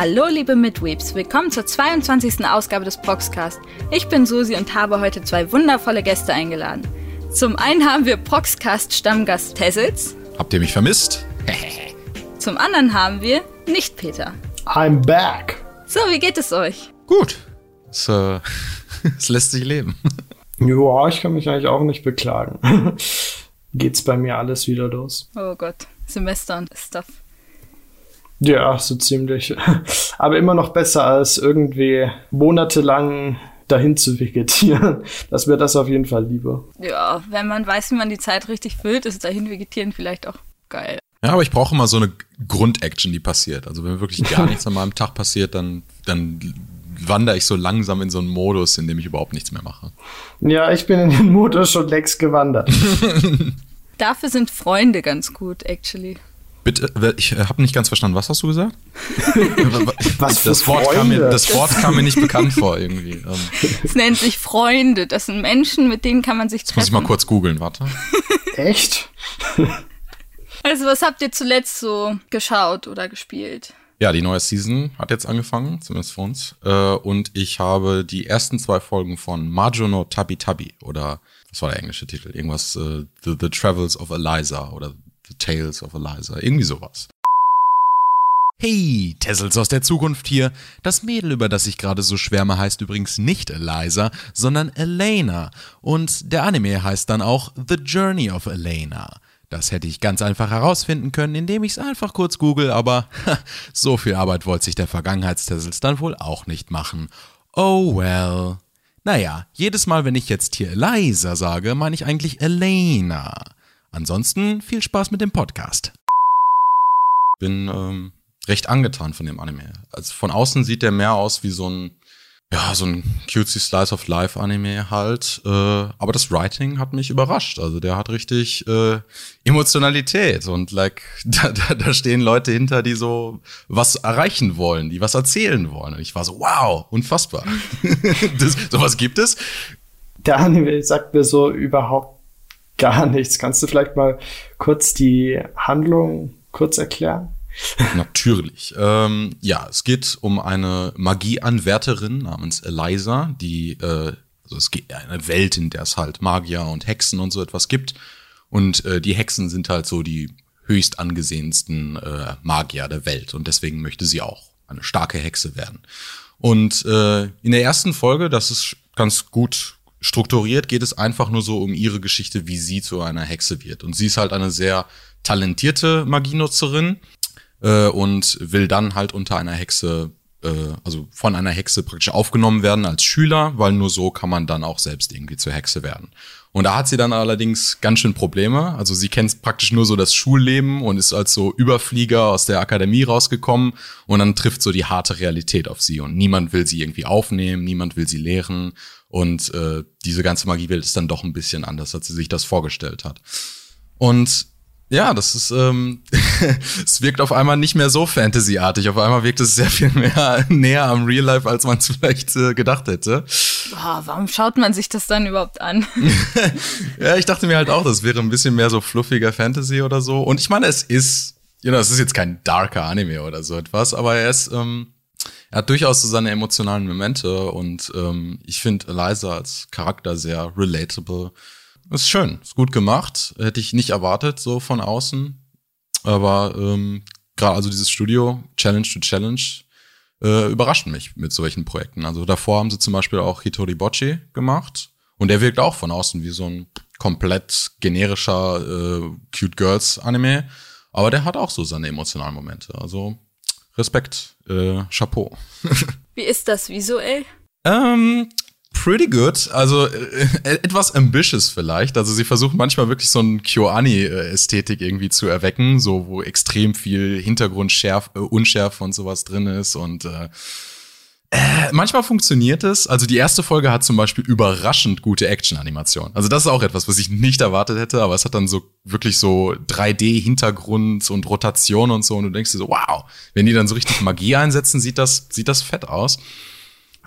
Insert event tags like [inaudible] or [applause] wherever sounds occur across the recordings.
Hallo liebe Midweeps, willkommen zur 22. Ausgabe des Proxcast. Ich bin Susi und habe heute zwei wundervolle Gäste eingeladen. Zum einen haben wir Proxcast-Stammgast Tessels. Habt ihr mich vermisst? [laughs] Zum anderen haben wir nicht Peter. I'm back. So, wie geht es euch? Gut. Es, äh, [laughs] es lässt sich leben. Ja, ich kann mich eigentlich auch nicht beklagen. [laughs] Geht's bei mir alles wieder los. Oh Gott, Semester und Stuff. Ja, so ziemlich. [laughs] Aber immer noch besser als irgendwie monatelang dahin zu vegetieren. [laughs] Das wäre das auf jeden Fall lieber. Ja, wenn man weiß, wie man die Zeit richtig füllt, ist dahin vegetieren vielleicht auch geil. Ja, aber ich brauche immer so eine Grundaction, die passiert. Also wenn wirklich gar nichts an meinem Tag passiert, dann, dann wandere ich so langsam in so einen Modus, in dem ich überhaupt nichts mehr mache. Ja, ich bin in den Modus schon längst gewandert. [laughs] Dafür sind Freunde ganz gut, actually. Bitte, ich habe nicht ganz verstanden. Was hast du gesagt? [laughs] Was für das, Wort kam mir, das Wort kam mir nicht bekannt vor irgendwie. Ähm, Es nennt sich Freunde. Das sind Menschen, mit denen kann man sich das muss ich treffen. mal kurz googeln, warte. Echt? [laughs] Also, was habt ihr zuletzt so geschaut oder gespielt? Ja, die neue Season hat jetzt angefangen, zumindest für uns. Äh, und ich habe die ersten zwei Folgen von Majo no Tabi Tabi oder was war der englische Titel? Irgendwas äh, The, The Travels of Eliza oder The Tales of Eliza, irgendwie sowas. Hey, Tessels aus der Zukunft hier. Das Mädel, über das ich gerade so schwärme, heißt übrigens nicht Eliza, sondern Elena. Und der Anime heißt dann auch The Journey of Elena. Das hätte ich ganz einfach herausfinden können, indem ich es einfach kurz google, aber [laughs] so viel Arbeit wollte sich der Vergangenheitstessels dann wohl auch nicht machen. Oh well. Naja, jedes Mal, wenn ich jetzt hier Eliza sage, meine ich eigentlich Elena. Ansonsten viel Spaß mit dem Podcast. Bin ähm, recht angetan von dem Anime. Also von außen sieht der mehr aus wie so ein, ja, so ein cutesy Slice of Life Anime halt. Äh, aber das Writing hat mich überrascht. Also der hat richtig äh, Emotionalität und like [laughs] da, da, da stehen Leute hinter, die so was erreichen wollen, die was erzählen wollen. Und ich war so, wow, unfassbar. [laughs] das, sowas gibt es. Der Anime sagt mir so überhaupt gar nichts. Kannst du vielleicht mal kurz die Handlung kurz erklären? Natürlich. Ähm, ja, es geht um eine Magieanwärterin namens Eliza, die, äh, also es geht eine Welt, in der es halt Magier und Hexen und so etwas gibt. Und äh, die Hexen sind halt so die höchst angesehensten äh, Magier der Welt. Und deswegen möchte sie auch eine starke Hexe werden. Und äh, in der ersten Folge, das ist ganz gut strukturiert, geht es einfach nur so um ihre Geschichte, wie sie zu einer Hexe wird. Und sie ist halt eine sehr talentierte Magienutzerin äh, und will dann halt unter einer Hexe, äh, also von einer Hexe praktisch aufgenommen werden als Schüler, weil nur so kann man dann auch selbst irgendwie zur Hexe werden. Und da hat sie dann allerdings ganz schön Probleme. Also sie kennt praktisch nur so das Schulleben und ist als so Überflieger aus der Akademie rausgekommen und dann trifft so die harte Realität auf sie und niemand will sie irgendwie aufnehmen, niemand will sie lehren und äh, diese ganze Magiewelt ist dann doch ein bisschen anders, als sie sich das vorgestellt hat. Und ja, das ist, ähm, [laughs] es wirkt auf einmal nicht mehr so Fantasy-artig. Auf einmal wirkt es sehr viel mehr [laughs] näher am Real Life, als man es vielleicht äh, gedacht hätte. Boah, warum schaut man sich das dann überhaupt an? [laughs] Ja, ich dachte mir halt auch, das wäre ein bisschen mehr so fluffiger Fantasy oder so. Und ich meine, es ist, you know, es ist jetzt kein darker Anime oder so etwas, aber er ist, ähm, er hat durchaus so seine emotionalen Momente und ähm, ich finde Eliza als Charakter sehr relatable. Ist schön, ist gut gemacht. Hätte ich nicht erwartet, so von außen. Aber ähm, gerade also dieses Studio, Challenge to Challenge, äh, überraschen mich mit solchen Projekten. Also davor haben sie zum Beispiel auch Hitori Bocci gemacht. Und der wirkt auch von außen wie so ein komplett generischer äh, Cute Girls Anime. Aber der hat auch so seine emotionalen Momente. Also Respekt, äh, Chapeau. [laughs] Wie ist das visuell? Ähm, pretty good. Also äh, etwas ambitious vielleicht. Also sie versucht manchmal wirklich so ein Kyoani-Ästhetik irgendwie zu erwecken, so wo extrem viel Hintergrundschärf, äh, Unschärfe und sowas drin ist und äh, äh, manchmal funktioniert es. Also die erste Folge hat zum Beispiel überraschend gute Action-Animation. Also das ist auch etwas, was ich nicht erwartet hätte, aber es hat dann so wirklich so 3D-Hintergrund und Rotation und so und du denkst dir so, wow, wenn die dann so richtig Magie einsetzen, sieht das, sieht das fett aus.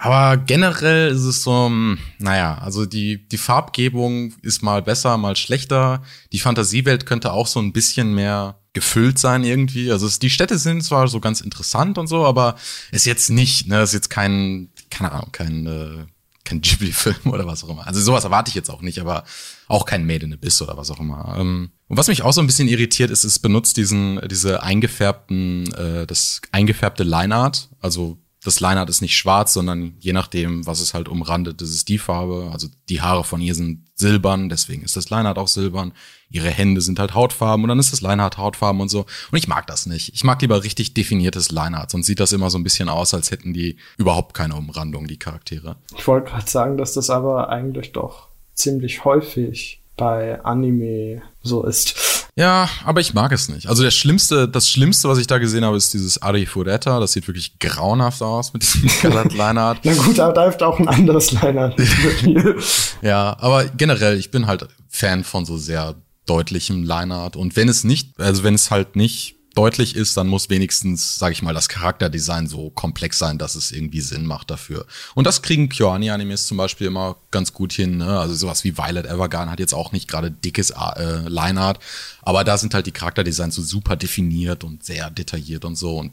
Aber generell ist es so, hm, naja, also die, die Farbgebung ist mal besser, mal schlechter. Die Fantasiewelt könnte auch so ein bisschen mehr gefüllt sein irgendwie. Also es, die Städte sind zwar so ganz interessant und so, aber ist jetzt nicht, ne, ist jetzt kein, keine Ahnung, kein, äh, kein Ghibli-Film oder was auch immer. Also sowas erwarte ich jetzt auch nicht, aber auch kein Made in Abyss oder was auch immer. Ähm, und was mich auch so ein bisschen irritiert ist, es benutzt diesen, diese eingefärbten, äh, das eingefärbte Lineart, also das Lineart ist nicht schwarz, sondern je nachdem, was es halt umrandet, das ist die Farbe. Also die Haare von ihr sind silbern, deswegen ist das Lineart auch silbern. Ihre Hände sind halt Hautfarben und dann ist das Lineart Hautfarben und so. Und ich mag das nicht. Ich mag lieber richtig definiertes Lineart, sonst sieht das immer so ein bisschen aus, als hätten die überhaupt keine Umrandung, die Charaktere. Ich wollte gerade sagen, dass das aber eigentlich doch ziemlich häufig bei Anime so ist. Ja, aber ich mag es nicht. Also der schlimmste, das Schlimmste, was ich da gesehen habe, ist dieses Ari Fureta. Das sieht wirklich grauenhaft aus mit diesem [laughs] Colored Lineart. Na gut, aber da hilft auch ein anderes Lineart. [laughs] ja, aber generell, ich bin halt Fan von so sehr deutlichem Lineart. Und wenn es nicht, also wenn es halt nicht deutlich ist, dann muss wenigstens, sage ich mal, das Charakterdesign so komplex sein, dass es irgendwie Sinn macht dafür. Und das kriegen Kyoani-Animes zum Beispiel immer ganz gut hin. Ne? Also sowas wie Violet Evergarden hat jetzt auch nicht gerade dickes äh, Lineart, aber da sind halt die Charakterdesigns so super definiert und sehr detailliert und so. Und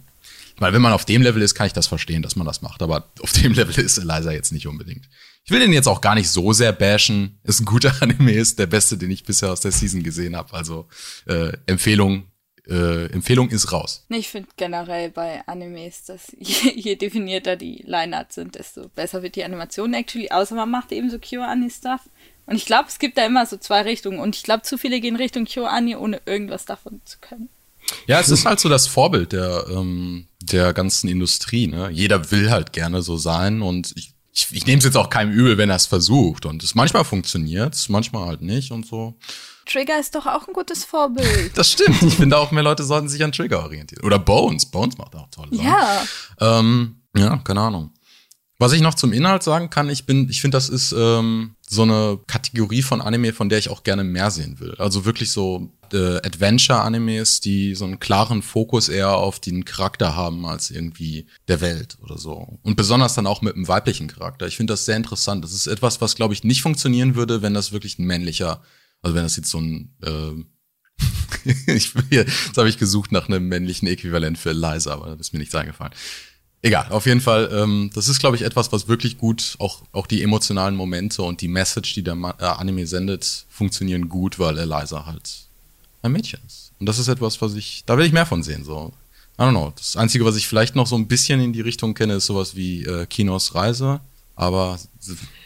weil wenn man auf dem Level ist, kann ich das verstehen, dass man das macht. Aber [laughs] auf dem Level ist Eliza jetzt nicht unbedingt. Ich will den jetzt auch gar nicht so sehr bashen. Ist ein guter [laughs] Anime, ist der beste, den ich bisher aus der Season gesehen habe. Also äh, Empfehlung äh, Empfehlung ist raus. Ich finde generell bei Animes, dass [laughs] je, je definierter die Linearts sind, desto besser wird die Animation actually, außer man macht eben so Kyo-Ani-Stuff. Und ich glaube, es gibt da immer so zwei Richtungen. Und ich glaube, zu viele gehen Richtung Kyo-Ani, ohne irgendwas davon zu können. Ja, es ist halt so das Vorbild der, ähm, der ganzen Industrie. Ne? Jeder will halt gerne so sein und ich, ich, ich nehme es jetzt auch keinem übel, wenn er es versucht. Und es manchmal funktioniert, manchmal halt nicht und so. Trigger ist doch auch ein gutes Vorbild. [laughs] Das stimmt. Ich finde auch, mehr Leute sollten sich an Trigger orientieren. Oder Bones. Bones macht auch tolle Sachen. Ja. Ähm, ja, keine Ahnung. Was ich noch zum Inhalt sagen kann, ich bin, ich finde, das ist ähm, so eine Kategorie von Anime, von der ich auch gerne mehr sehen will. Also wirklich so äh, Adventure-Animes, die so einen klaren Fokus eher auf den Charakter haben als irgendwie der Welt oder so. Und besonders dann auch mit einem weiblichen Charakter. Ich finde das sehr interessant. Das ist etwas, was, glaube ich, nicht funktionieren würde, wenn das wirklich ein männlicher also wenn das jetzt so ein äh, [laughs] ich, jetzt habe ich gesucht nach einem männlichen Äquivalent für Eliza, aber das ist mir nichts eingefallen. Egal, auf jeden Fall, ähm, das ist, glaube ich, etwas, was wirklich gut, auch, auch die emotionalen Momente und die Message, die der äh, Anime sendet, funktionieren gut, weil Eliza halt ein Mädchen ist. Und das ist etwas, was ich, da will ich mehr von sehen, so. I don't know. Das Einzige, was ich vielleicht noch so ein bisschen in die Richtung kenne, ist sowas wie äh, Kinos Reise. Aber,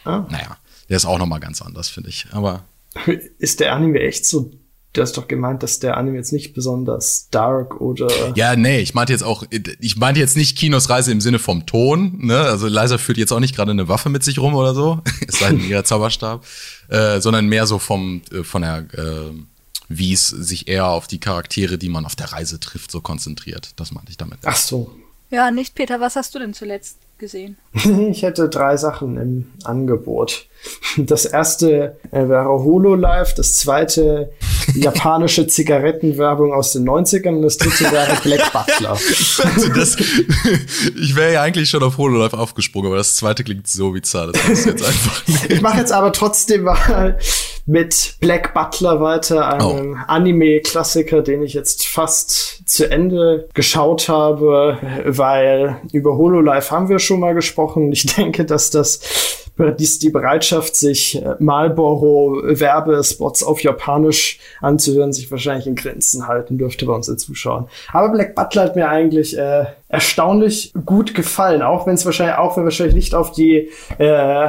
ah. naja, der ist auch nochmal ganz anders, finde ich. Aber [laughs] ist der Anime echt so Du hast doch gemeint, dass der Anime jetzt nicht besonders dark oder. Ja, nee, ich meinte jetzt auch, ich meinte jetzt nicht Kinos Reise im Sinne vom Ton, ne? Also Liza führt jetzt auch nicht gerade eine Waffe mit sich rum oder so, [laughs] es sei denn ihr Zauberstab, äh, sondern mehr so vom, äh, von der, äh, wie es sich eher auf die Charaktere, die man auf der Reise trifft, so konzentriert. Das meinte ich damit. Ach so. Ja, nicht Peter, was hast du denn zuletzt gesehen? [laughs] ich hätte drei Sachen im Angebot. Das erste äh, wäre Hololive, das zweite japanische Zigarettenwerbung aus den 90ern und das dritte wäre Black Butler. Also das, [laughs] ich wäre ja eigentlich schon auf Hololive aufgesprungen, aber das zweite klingt so bizarr. Das jetzt einfach ich mache jetzt aber trotzdem mal mit Black Butler weiter, einem oh. Anime-Klassiker, den ich jetzt fast zu Ende geschaut habe, weil über Hololive haben wir schon mal gesprochen. Ich denke, dass das die Bereitschaft, sich Marlboro-Werbespots auf Japanisch anzuhören, sich wahrscheinlich in Grenzen halten dürfte bei unseren Zuschauern. Aber Black Butler hat mir eigentlich äh, erstaunlich gut gefallen, auch wenn es wahrscheinlich auch wenn wahrscheinlich nicht auf die äh,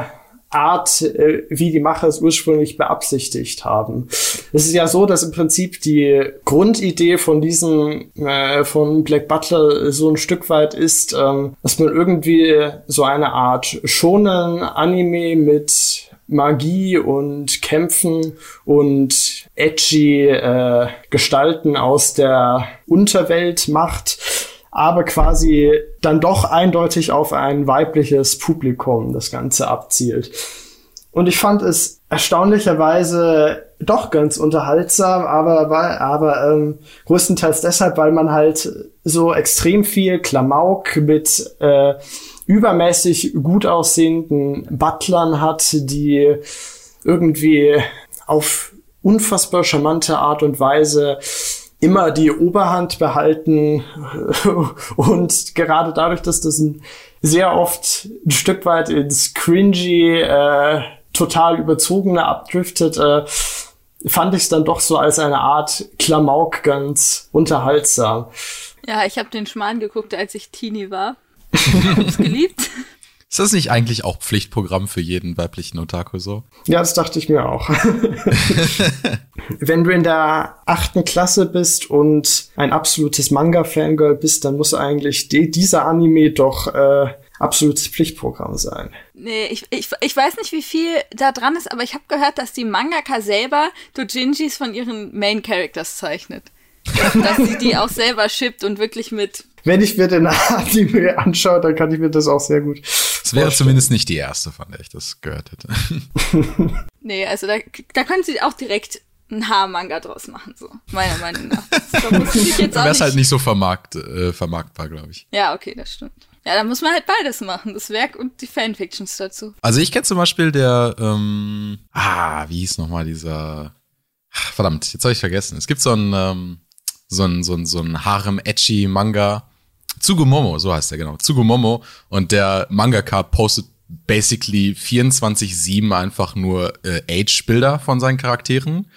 Art, äh, wie die Macher es ursprünglich beabsichtigt haben. Es ist ja so, dass im Prinzip die Grundidee von diesem, äh, von Black Butler so ein Stück weit ist, ähm, dass man irgendwie so eine Art schonen Anime mit Magie und Kämpfen und edgy äh, Gestalten aus der Unterwelt macht aber quasi dann doch eindeutig auf ein weibliches Publikum das Ganze abzielt. Und ich fand es erstaunlicherweise doch ganz unterhaltsam, aber, aber ähm, größtenteils deshalb, weil man halt so extrem viel Klamauk mit äh, übermäßig gut aussehenden Butlern hat, die irgendwie auf unfassbar charmante Art und Weise immer die Oberhand behalten [laughs] und gerade dadurch, dass das ein sehr oft ein Stück weit ins cringy, äh, total überzogene abdriftet, äh, fand ich es dann doch so als eine Art Klamauk ganz unterhaltsam. Ja, ich habe den Schmarrn geguckt, als ich Teenie war. Hab's geliebt. [laughs] Ist das nicht eigentlich auch Pflichtprogramm für jeden weiblichen Otaku so? Ja, das dachte ich mir auch. [laughs] Wenn du in der achten Klasse bist und ein absolutes Manga-Fangirl bist, dann muss eigentlich die, dieser Anime doch äh, absolutes Pflichtprogramm sein. Nee, ich, ich, ich weiß nicht, wie viel da dran ist, aber ich habe gehört, dass die Mangaka selber Dojinjis von ihren Main Characters zeichnet. dass sie die auch selber shippt und wirklich mit. Wenn ich mir den Anime anschaue, dann kann ich mir das auch sehr gut. Es wäre zumindest nicht die erste, von der ich das gehört hätte. [laughs] nee, also da, da können sie auch direkt einen Haarmanga draus machen, so, meiner Meinung nach. Da muss ich jetzt auch Wäre halt nicht so vermarkt, äh, vermarktbar, glaube ich. Ja, okay, das stimmt. Ja, da muss man halt beides machen, das Werk und die Fanfictions dazu. Also ich kenne zum Beispiel der, ähm, ah, wie hieß nochmal dieser, ach, verdammt, jetzt habe ich vergessen. Es gibt so ein, ähm, so ein, so ein, so ein Harem-Edgy-Manga. Tsugumomo, so heißt der genau. Tsugumomo. Und der Mangaka postet basically 24-7 einfach nur äh, Age-Bilder von seinen Charakteren.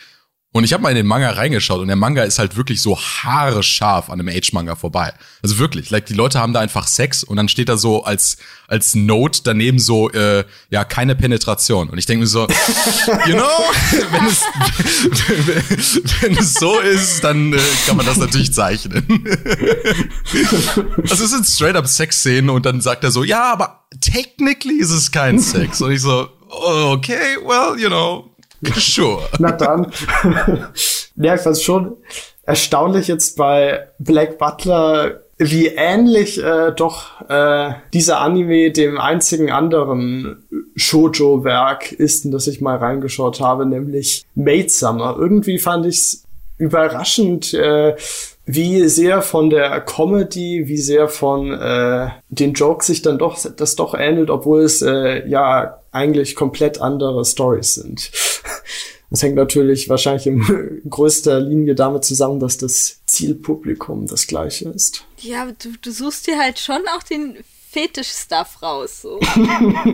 Und ich habe mal in den Manga reingeschaut und der Manga ist halt wirklich so haarescharf an einem Age-Manga vorbei. Also wirklich, like die Leute haben da einfach Sex und dann steht da so als als Note daneben so äh, ja keine Penetration. Und ich denke mir so, [laughs] you know, [laughs] wenn es [laughs] wenn es so ist, dann äh, kann man das natürlich zeichnen. also es sind straight up Sex-Szenen und dann sagt er so, ja, aber technically ist es kein Sex. Und ich so, okay, well, you know. Sure. [laughs] Na dann. [laughs] ja, ich fand schon erstaunlich jetzt bei Black Butler, wie ähnlich äh, doch äh, dieser Anime dem einzigen anderen Shoujo-Werk ist, in das ich mal reingeschaut habe, nämlich Maid Summer. Irgendwie fand ich's überraschend, äh, wie sehr von der Comedy, wie sehr von äh, den Jokes sich dann doch das doch ähnelt, obwohl es äh, ja eigentlich komplett andere Stories sind. [laughs] Das hängt natürlich wahrscheinlich in [laughs] größter Linie damit zusammen, dass das Zielpublikum das gleiche ist. Ja, du, du suchst dir halt schon auch den Fetisch-Stuff raus. So.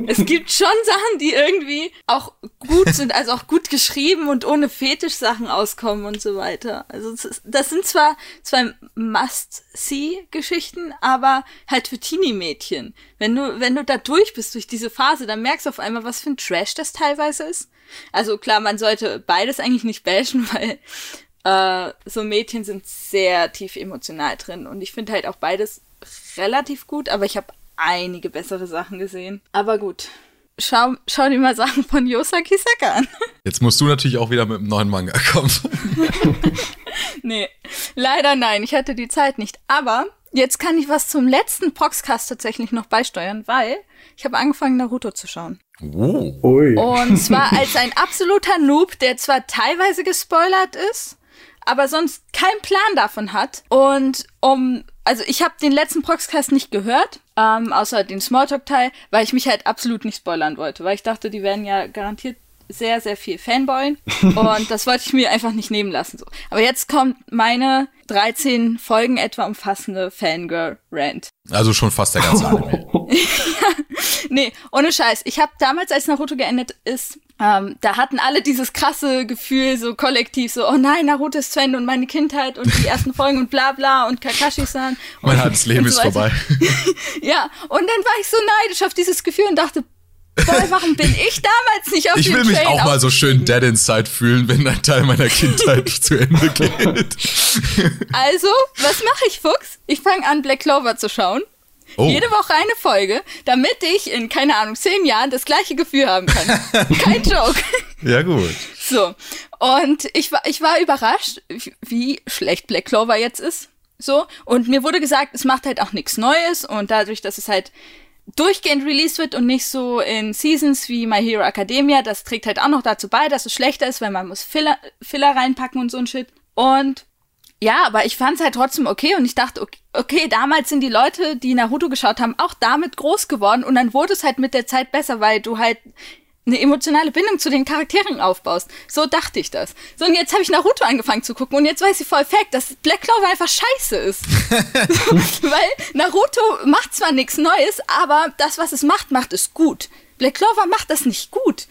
es gibt schon Sachen, die irgendwie auch gut sind, also auch gut geschrieben und ohne Fetisch-Sachen auskommen und so weiter. Also das sind zwar zwei Must-See-Geschichten, aber halt für Teenie-Mädchen. Wenn du, wenn du da durch bist durch diese Phase, dann merkst du auf einmal, was für ein Trash das teilweise ist. Also klar, man sollte beides eigentlich nicht bashen, [laughs] weil äh, so Mädchen sind sehr tief emotional drin. Und ich finde halt auch beides relativ gut, aber ich habe einige bessere Sachen gesehen. Aber gut. Schau, schau dir mal Sachen von Yosaki Saka an. [laughs] Jetzt musst du natürlich auch wieder mit einem neuen Manga kommen. [laughs] nee, leider nein. Ich hatte die Zeit nicht. Aber jetzt kann ich was zum letzten Proxcast tatsächlich noch beisteuern, weil ich habe angefangen, Naruto zu schauen. Oh. Ui. Und [laughs] zwar als ein absoluter Noob, der zwar teilweise gespoilert ist, aber sonst keinen Plan davon hat. Und um, also ich habe den letzten Proxcast nicht gehört, ähm, außer den Smalltalk-Teil, weil ich mich halt absolut nicht spoilern wollte, weil ich dachte, die werden ja garantiert sehr, sehr viel Fanboyen [laughs] und das wollte ich mir einfach nicht nehmen lassen. So. Aber jetzt kommt meine 13 Folgen etwa umfassende Fangirl-Rant. Also schon fast der ganze [laughs] Anime. [laughs] nee, ohne Scheiß. Ich habe damals, als Naruto geendet ist, ähm, da hatten alle dieses krasse Gefühl, so kollektiv, so, oh nein, Naruto ist zu Ende und meine Kindheit und die ersten Folgen und bla bla und Kakashi-san. [laughs] Mein halbes Leben so ist vorbei. [laughs] ja, und dann war ich so neidisch auf dieses Gefühl und dachte, Boah, warum bin ich damals nicht auf Ich will mich auch mal so schön dead inside fühlen, wenn ein Teil meiner Kindheit [laughs] zu Ende geht. Also, was mache ich, Fuchs? Ich fange an, Black Clover zu schauen. Oh. Jede Woche eine Folge, damit ich in, keine Ahnung, zehn Jahren das gleiche Gefühl haben kann. [laughs] Kein Joke. Ja, gut. So. Und ich war, ich war überrascht, wie schlecht Black Clover jetzt ist. So. Und mir wurde gesagt, es macht halt auch nichts Neues und dadurch, dass es halt durchgehend released wird und nicht so in Seasons wie My Hero Academia. Das trägt halt auch noch dazu bei, dass es schlechter ist, weil man muss Filler, Filler reinpacken und so ein Shit. Und Ja, aber ich fand es halt trotzdem okay und ich dachte, okay, okay, damals sind die Leute, die Naruto geschaut haben, auch damit groß geworden und dann wurde es halt mit der Zeit besser, weil du halt eine emotionale Bindung zu den Charakteren aufbaust. So dachte ich das. So, und jetzt habe ich Naruto angefangen zu gucken und jetzt weiß ich voll fact, dass Black Clover einfach scheiße ist. [laughs] [laughs] Weil Naruto macht zwar nichts Neues, aber das, was es macht, macht es gut. Black Clover macht das nicht gut.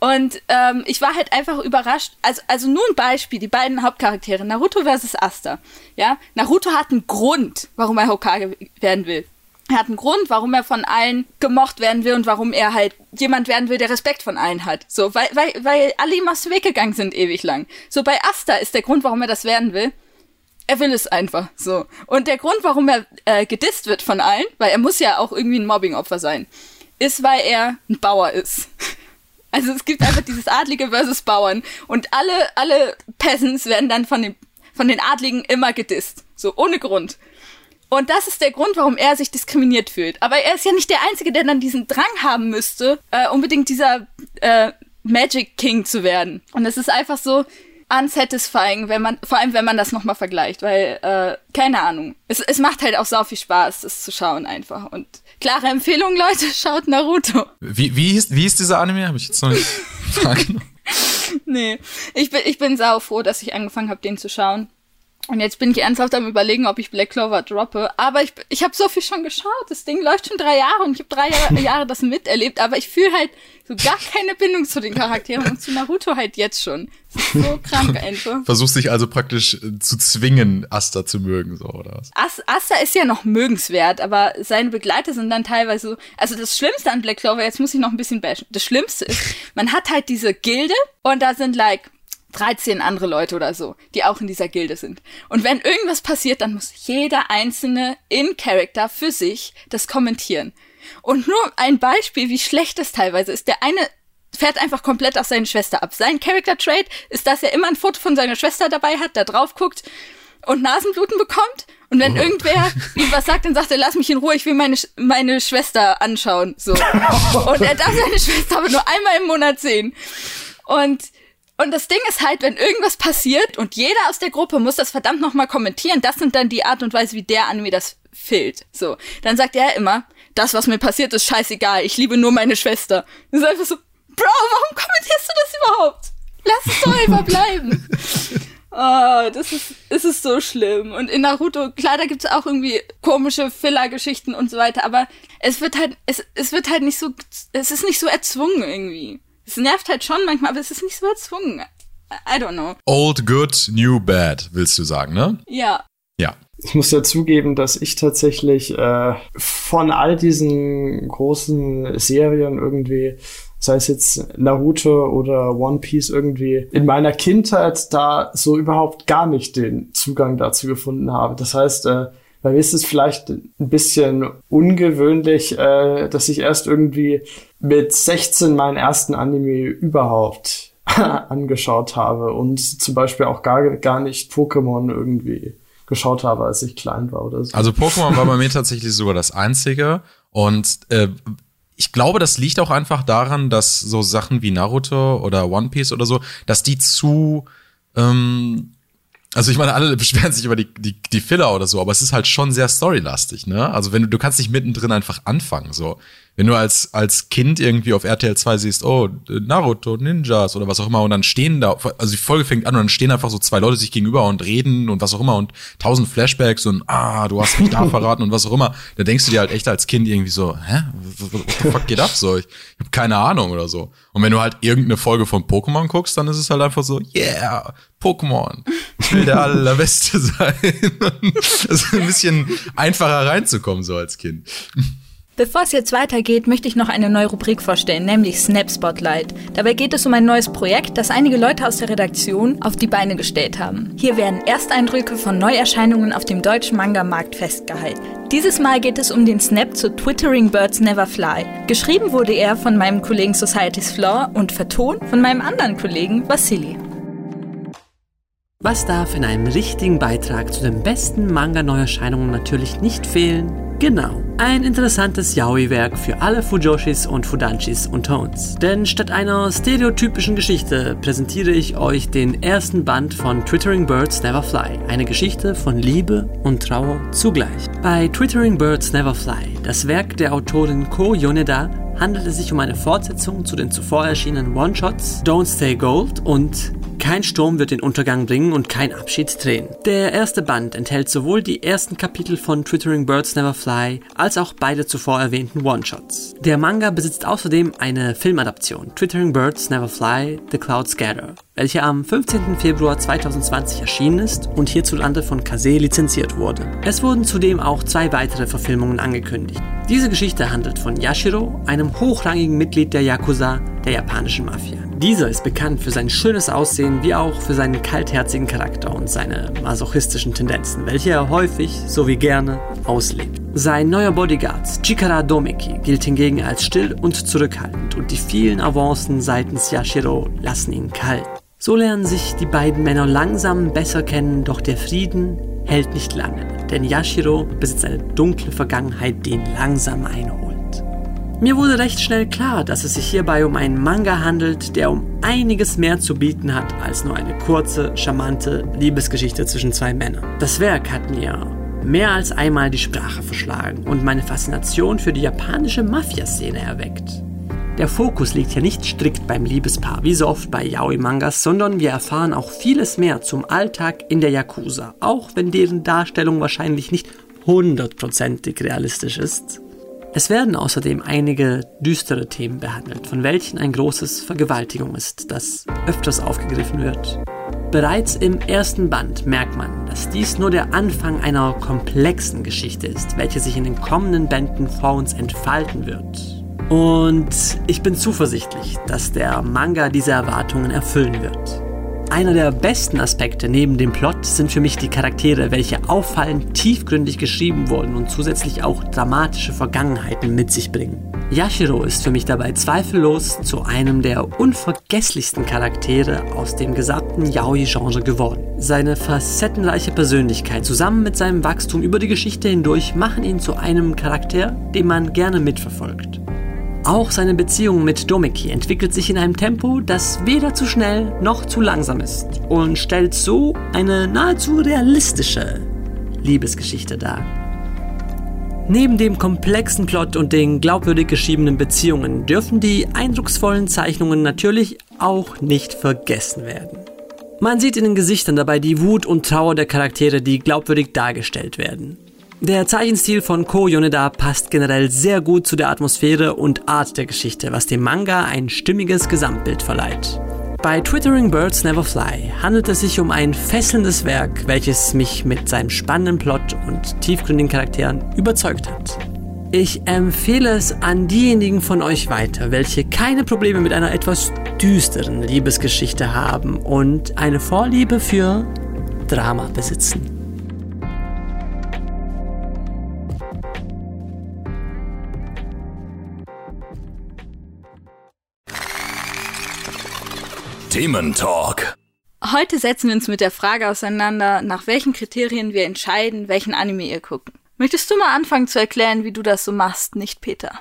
Und ähm, ich war halt einfach überrascht. Also, also nur ein Beispiel, die beiden Hauptcharaktere, Naruto versus Asta. Ja, Naruto hat einen Grund, warum er Hokage werden will. Er hat einen Grund, warum er von allen gemocht werden will und warum er halt jemand werden will, der Respekt von allen hat. So, weil, weil, weil alle ihm aus dem Weg gegangen sind ewig lang. So, bei Asta ist der Grund, warum er das werden will. Er will es einfach, so. Und der Grund, warum er äh, gedisst wird von allen, weil er muss ja auch irgendwie ein Mobbingopfer sein, ist, weil er ein Bauer ist. [laughs] Also es gibt einfach dieses Adlige versus Bauern. Und alle, alle Peasants werden dann von den, von den Adligen immer gedisst. So, ohne Grund. Und das ist der Grund, warum er sich diskriminiert fühlt. Aber er ist ja nicht der Einzige, der dann diesen Drang haben müsste, äh, unbedingt dieser äh, Magic King zu werden. Und es ist einfach so unsatisfying, wenn man, vor allem wenn man das nochmal vergleicht, weil, äh, keine Ahnung. Es, es macht halt auch sau viel Spaß, das zu schauen einfach. Und klare Empfehlung, Leute, [laughs] schaut Naruto. Wie, wie, hieß, wie hieß dieser Anime? Habe ich jetzt noch nicht [laughs] wahrgenommen. nee, ich bin, ich bin sau froh, dass ich angefangen habe, den zu schauen. Und jetzt bin ich ernsthaft am überlegen, ob ich Black Clover droppe. Aber ich, ich habe so viel schon geschaut. Das Ding läuft schon drei Jahre und ich habe drei Jahre, [laughs] Jahre das miterlebt. Aber ich fühle halt so gar keine Bindung zu den Charakteren und zu Naruto halt jetzt schon. Das ist so [laughs] krank einfach. Versuchst dich also praktisch äh, zu zwingen, Asta zu mögen, so, oder was? As Asta ist ja noch mögenswert, aber seine Begleiter sind dann teilweise so. Also das Schlimmste an Black Clover, jetzt muss ich noch ein bisschen bashen. Das Schlimmste ist, man hat halt diese Gilde und da sind like 13 andere Leute oder so, die auch in dieser Gilde sind. Und wenn irgendwas passiert, dann muss jeder einzelne in Character für sich das kommentieren. Und nur ein Beispiel, wie schlecht das teilweise ist. Der eine fährt einfach komplett auf seine Schwester ab. Sein Character Trait ist, dass er immer ein Foto von seiner Schwester dabei hat, da drauf guckt und Nasenbluten bekommt. Und wenn oh. irgendwer [laughs] ihm was sagt, dann sagt er, lass mich in Ruhe, ich will meine, meine Schwester anschauen. So. [laughs] Und er darf seine Schwester aber nur einmal im Monat sehen. Und und das Ding ist halt, wenn irgendwas passiert und jeder aus der Gruppe muss das verdammt nochmal kommentieren, das sind dann die Art und Weise, wie der Anime das filmt. So, dann sagt er immer, das, was mir passiert, ist scheißegal, ich liebe nur meine Schwester. Das ist einfach so, Bro, warum kommentierst du das überhaupt? Lass es doch einfach bleiben. Oh, [laughs] das ist, es ist so schlimm. Und in Naruto, klar, da gibt's auch irgendwie komische Filler-Geschichten und so weiter, aber es wird halt, es, es wird halt nicht so, es ist nicht so erzwungen irgendwie. Es nervt halt schon manchmal, aber es ist nicht so erzwungen. I don't know. Old good, new bad, willst du sagen, ne? Ja. Ja. Ich muss ja zugeben, dass ich tatsächlich äh, von all diesen großen Serien irgendwie, sei es jetzt Naruto oder One Piece irgendwie, in meiner Kindheit da so überhaupt gar nicht den Zugang dazu gefunden habe. Das heißt, äh, bei mir ist es vielleicht ein bisschen ungewöhnlich, äh, dass ich erst irgendwie mit 16 meinen ersten Anime überhaupt [laughs] angeschaut habe und zum Beispiel auch gar, gar nicht Pokémon irgendwie geschaut habe, als ich klein war oder so. Also Pokémon war bei mir tatsächlich sogar das einzige und äh, ich glaube, das liegt auch einfach daran, dass so Sachen wie Naruto oder One Piece oder so, dass die zu ähm, also ich meine, alle beschweren sich über die, die, die Filler oder so, aber es ist halt schon sehr storylastig, ne? Also wenn du, du kannst nicht mittendrin einfach anfangen, so. Wenn du als, als Kind irgendwie auf RTL 2 siehst, oh, Naruto, Ninjas oder was auch immer, und dann stehen da, also die Folge fängt an und dann stehen einfach so zwei Leute sich gegenüber und reden und was auch immer und tausend Flashbacks und ah, du hast mich da [laughs] verraten und was auch immer, da denkst du dir halt echt als Kind irgendwie so, hä? What the fuck geht ab so? Ich, ich hab keine Ahnung oder so. Und wenn du halt irgendeine Folge von Pokémon guckst, dann ist es halt einfach so, yeah, Pokémon. Ich will der allerbeste [laughs] sein. [laughs] das ist ein bisschen einfacher reinzukommen so als Kind. Bevor es jetzt weitergeht, möchte ich noch eine neue Rubrik vorstellen, nämlich Snap Spotlight. Dabei geht es um ein neues Projekt, das einige Leute aus der Redaktion auf die Beine gestellt haben. Hier werden Ersteindrücke von Neuerscheinungen auf dem deutschen Manga-Markt festgehalten. Dieses Mal geht es um den Snap zu Twittering Birds Never Fly. Geschrieben wurde er von meinem Kollegen Society's Floor und vertont von meinem anderen Kollegen Vasili. Was darf in einem richtigen Beitrag zu den besten Manga-Neuerscheinungen natürlich nicht fehlen? Genau, ein interessantes Yaoi-Werk für alle Fujoshis und Fudanshis unter uns. Denn statt einer stereotypischen Geschichte präsentiere ich euch den ersten Band von Twittering Birds Never Fly, eine Geschichte von Liebe und Trauer zugleich. Bei Twittering Birds Never Fly, das Werk der Autorin Ko Yoneda, handelt es sich um eine Fortsetzung zu den zuvor erschienenen One-Shots Don't Stay Gold und kein Sturm wird den Untergang bringen und kein Abschied drehen. Der erste Band enthält sowohl die ersten Kapitel von Twittering Birds Never Fly als auch beide zuvor erwähnten One-Shots. Der Manga besitzt außerdem eine Filmadaption, Twittering Birds Never Fly, The Cloud Scatter, welche am 15. Februar 2020 erschienen ist und hierzulande von Kase lizenziert wurde. Es wurden zudem auch zwei weitere Verfilmungen angekündigt. Diese Geschichte handelt von Yashiro, einem hochrangigen Mitglied der Yakuza, der japanischen Mafia. Dieser ist bekannt für sein schönes Aussehen wie auch für seinen kaltherzigen Charakter und seine masochistischen Tendenzen, welche er häufig sowie gerne auslebt. Sein neuer Bodyguard, Chikara Domeki, gilt hingegen als still und zurückhaltend und die vielen Avancen seitens Yashiro lassen ihn kalt. So lernen sich die beiden Männer langsam besser kennen, doch der Frieden hält nicht lange, denn Yashiro besitzt eine dunkle Vergangenheit, die ihn langsam einholt. Mir wurde recht schnell klar, dass es sich hierbei um einen Manga handelt, der um einiges mehr zu bieten hat als nur eine kurze, charmante Liebesgeschichte zwischen zwei Männern. Das Werk hat mir mehr als einmal die Sprache verschlagen und meine Faszination für die japanische Mafia-Szene erweckt. Der Fokus liegt hier nicht strikt beim Liebespaar, wie so oft bei Yaoi-Mangas, sondern wir erfahren auch vieles mehr zum Alltag in der Yakuza, auch wenn deren Darstellung wahrscheinlich nicht hundertprozentig realistisch ist. Es werden außerdem einige düstere Themen behandelt, von welchen ein großes Vergewaltigung ist, das öfters aufgegriffen wird. Bereits im ersten Band merkt man, dass dies nur der Anfang einer komplexen Geschichte ist, welche sich in den kommenden Bänden vor uns entfalten wird. Und ich bin zuversichtlich, dass der Manga diese Erwartungen erfüllen wird. Einer der besten Aspekte neben dem Plot sind für mich die Charaktere, welche auffallend tiefgründig geschrieben wurden und zusätzlich auch dramatische Vergangenheiten mit sich bringen. Yashiro ist für mich dabei zweifellos zu einem der unvergesslichsten Charaktere aus dem gesamten Yaoi-Genre geworden. Seine facettenreiche Persönlichkeit zusammen mit seinem Wachstum über die Geschichte hindurch machen ihn zu einem Charakter, den man gerne mitverfolgt. Auch seine Beziehung mit Domeki entwickelt sich in einem Tempo, das weder zu schnell noch zu langsam ist und stellt so eine nahezu realistische Liebesgeschichte dar. Neben dem komplexen Plot und den glaubwürdig geschriebenen Beziehungen dürfen die eindrucksvollen Zeichnungen natürlich auch nicht vergessen werden. Man sieht in den Gesichtern dabei die Wut und Trauer der Charaktere, die glaubwürdig dargestellt werden. Der Zeichenstil von Ko Yoneda passt generell sehr gut zu der Atmosphäre und Art der Geschichte, was dem Manga ein stimmiges Gesamtbild verleiht. Bei Twittering Birds Never Fly handelt es sich um ein fesselndes Werk, welches mich mit seinem spannenden Plot und tiefgründigen Charakteren überzeugt hat. Ich empfehle es an diejenigen von euch weiter, welche keine Probleme mit einer etwas düsteren Liebesgeschichte haben und eine Vorliebe für Drama besitzen. Thementalk. Heute setzen wir uns mit der Frage auseinander, nach welchen Kriterien wir entscheiden, welchen Anime ihr gucken. Möchtest du mal anfangen zu erklären, wie du das so machst, nicht Peter?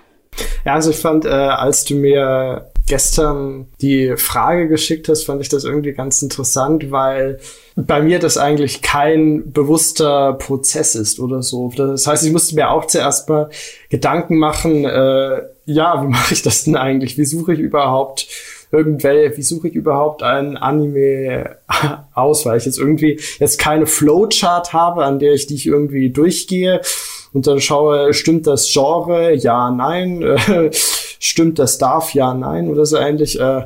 Ja, also ich fand, äh, als du mir gestern die Frage geschickt hast, fand ich das irgendwie ganz interessant, weil bei mir das eigentlich kein bewusster Prozess ist oder so. Das heißt, ich musste mir auch zuerst mal Gedanken machen, äh, ja, wie [laughs] mache ich das denn eigentlich? Wie suche ich überhaupt irgendwelche, wie suche ich überhaupt ein Anime [laughs] aus, weil ich jetzt irgendwie jetzt keine Flowchart habe, an der ich dich irgendwie durchgehe und dann schaue, stimmt das Genre? Ja, nein. [laughs] stimmt das darf? Ja, nein oder so ähnlich. Äh,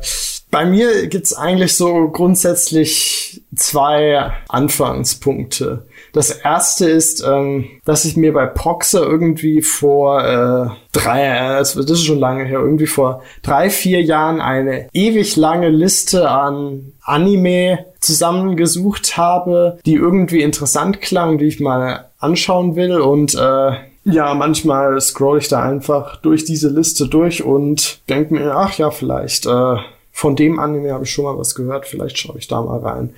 bei mir gibt's eigentlich so grundsätzlich zwei Anfangspunkte. Das erste ist, ähm, dass ich mir bei Proxer irgendwie vor äh, drei, äh, das ist schon lange her, irgendwie vor drei, vier Jahren eine ewig lange Liste an Anime zusammengesucht habe, die irgendwie interessant klang, die ich mal anschauen will und äh, ja, manchmal scroll ich da einfach durch diese Liste durch und denke mir, ach ja, vielleicht äh, von dem Anime habe ich schon mal was gehört, vielleicht schaue ich da mal rein.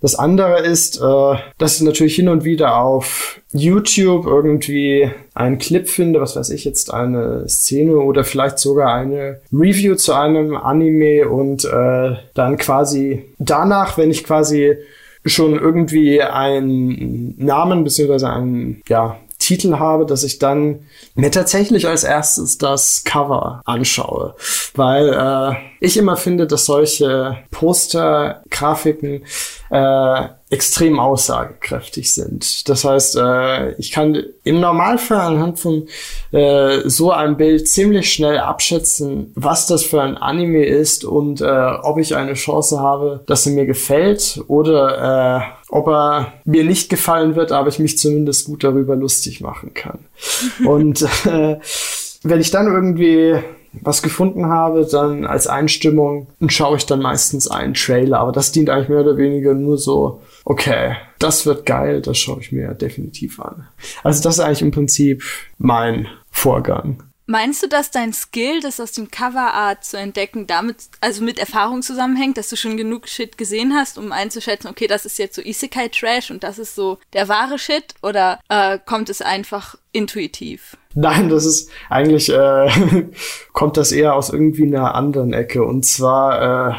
Das andere ist, äh, dass ich natürlich hin und wieder auf YouTube irgendwie einen Clip finde, was weiß ich jetzt, eine Szene oder vielleicht sogar eine Review zu einem Anime und äh, dann quasi danach, wenn ich quasi schon irgendwie einen Namen beziehungsweise einen ja, Titel habe, dass ich dann mir tatsächlich als erstes das Cover anschaue, weil äh, ich immer finde, dass solche Poster, Grafiken äh, extrem aussagekräftig sind. Das heißt, äh, ich kann im Normalfall anhand von äh, so einem Bild ziemlich schnell abschätzen, was das für ein Anime ist und äh, ob ich eine Chance habe, dass er mir gefällt oder äh, ob er mir nicht gefallen wird, aber ich mich zumindest gut darüber lustig machen kann. [laughs] und äh, wenn ich dann irgendwie was gefunden habe, dann als Einstimmung schaue ich dann meistens einen Trailer. Aber das dient eigentlich mehr oder weniger nur so, okay, das wird geil, das schaue ich mir definitiv an. Also das ist eigentlich im Prinzip mein Vorgang. Meinst du, dass dein Skill, das aus dem Coverart zu entdecken, damit, also mit Erfahrung zusammenhängt, dass du schon genug Shit gesehen hast, um einzuschätzen, okay, das ist jetzt so Isekai-Trash und das ist so der wahre Shit? Oder äh, kommt es einfach intuitiv? Nein, das ist eigentlich, äh, [laughs] kommt das eher aus irgendwie einer anderen Ecke. Und zwar, äh,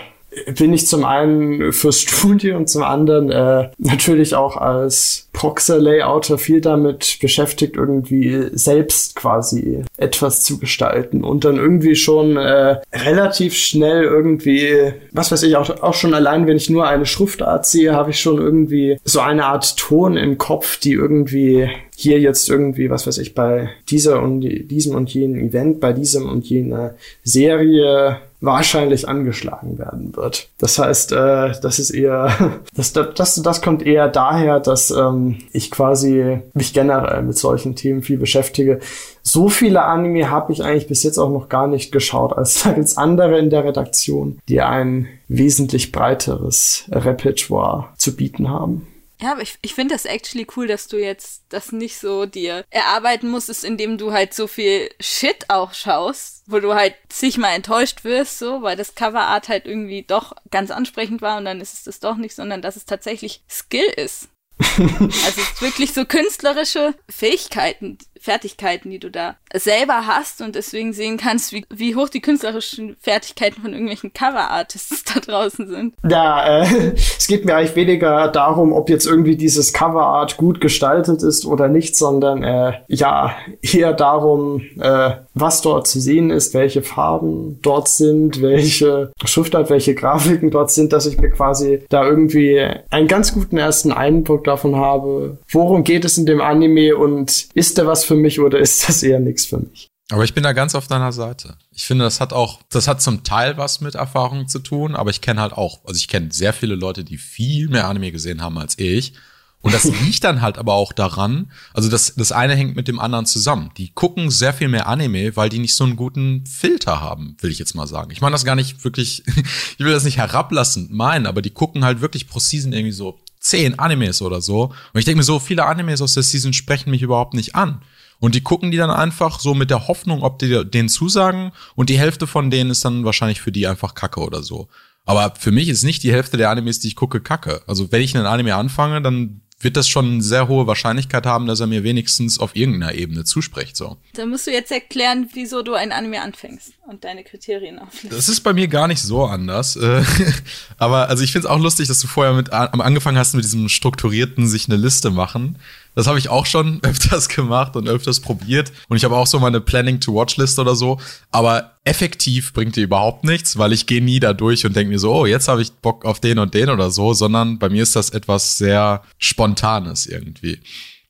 bin ich zum einen fürs [laughs] Studio und zum anderen äh, natürlich auch als Proxer-Layouter viel damit beschäftigt, irgendwie selbst quasi etwas zu gestalten und dann irgendwie schon äh, relativ schnell irgendwie, was weiß ich, auch, auch schon allein, wenn ich nur eine Schriftart sehe, habe ich schon irgendwie so eine Art Ton im Kopf, die irgendwie hier jetzt irgendwie, was weiß ich, bei dieser und diesem und jenem Event, bei diesem und jener Serie wahrscheinlich angeschlagen werden wird. Das heißt, äh, das ist eher, [laughs] das, das, das kommt eher daher, dass ähm, ich quasi mich generell mit solchen Themen viel beschäftige. So viele Anime habe ich eigentlich bis jetzt auch noch gar nicht geschaut, als [laughs] als andere in der Redaktion, die ein wesentlich breiteres Repertoire zu bieten haben. Ja, aber ich, ich finde das actually cool, dass du jetzt das nicht so dir erarbeiten musstest, indem du halt so viel Shit auch schaust, wo du halt sich mal enttäuscht wirst, so, weil das Coverart halt irgendwie doch ganz ansprechend war und dann ist es das doch nicht, sondern dass es tatsächlich Skill ist. Also es ist wirklich so künstlerische Fähigkeiten, Fertigkeiten, die du da selber hast und deswegen sehen kannst, wie, wie hoch die künstlerischen Fertigkeiten von irgendwelchen Cover-Artists da draußen sind. Ja, äh, es geht mir eigentlich weniger darum, ob jetzt irgendwie dieses Cover-Art gut gestaltet ist oder nicht, sondern äh, ja, eher darum, äh, was dort zu sehen ist, welche Farben dort sind, welche Schriftart, welche Grafiken dort sind, dass ich mir quasi da irgendwie einen ganz guten ersten Eindruck davon habe, worum geht es in dem Anime und ist der was für mich oder [laughs] ist das eher nichts für mich? Aber ich bin da ganz auf deiner Seite. Ich finde, das hat auch, das hat zum Teil was mit Erfahrung zu tun, aber ich kenne halt auch, also ich kenne sehr viele Leute, die viel mehr Anime gesehen haben als ich. Und das [laughs] liegt dann halt aber auch daran, also das, das eine hängt mit dem anderen zusammen. Die gucken sehr viel mehr Anime, weil die nicht so einen guten Filter haben, will ich jetzt mal sagen. Ich meine das gar nicht wirklich, [laughs] ich will das nicht herablassend meinen, aber die gucken halt wirklich pro Season irgendwie so zehn Animes oder so. Und ich denke mir so, viele Animes aus der Season sprechen mich überhaupt nicht an. Und die gucken die dann einfach so mit der Hoffnung, ob die denen zusagen. Und die Hälfte von denen ist dann wahrscheinlich für die einfach Kacke oder so. Aber für mich ist nicht die Hälfte der Animes, die ich gucke, Kacke. Also wenn ich einen Anime anfange, dann wird das schon eine sehr hohe Wahrscheinlichkeit haben, dass er mir wenigstens auf irgendeiner Ebene zuspricht. So. Dann musst du jetzt erklären, wieso du ein Anime anfängst und deine Kriterien auflistest. Das ist bei mir gar nicht so anders. Äh, [laughs] aber also ich finde es auch lustig, dass du vorher mit am angefangen hast mit diesem strukturierten sich eine Liste machen. Das habe ich auch schon [laughs] öfters gemacht und öfters probiert. Und ich habe auch so meine Planning-to-Watch-Liste oder so. Aber effektiv bringt die überhaupt nichts, weil ich gehe nie da durch und denke mir so, oh, jetzt habe ich Bock auf den und den oder so, sondern bei mir ist das etwas sehr Spontanes irgendwie.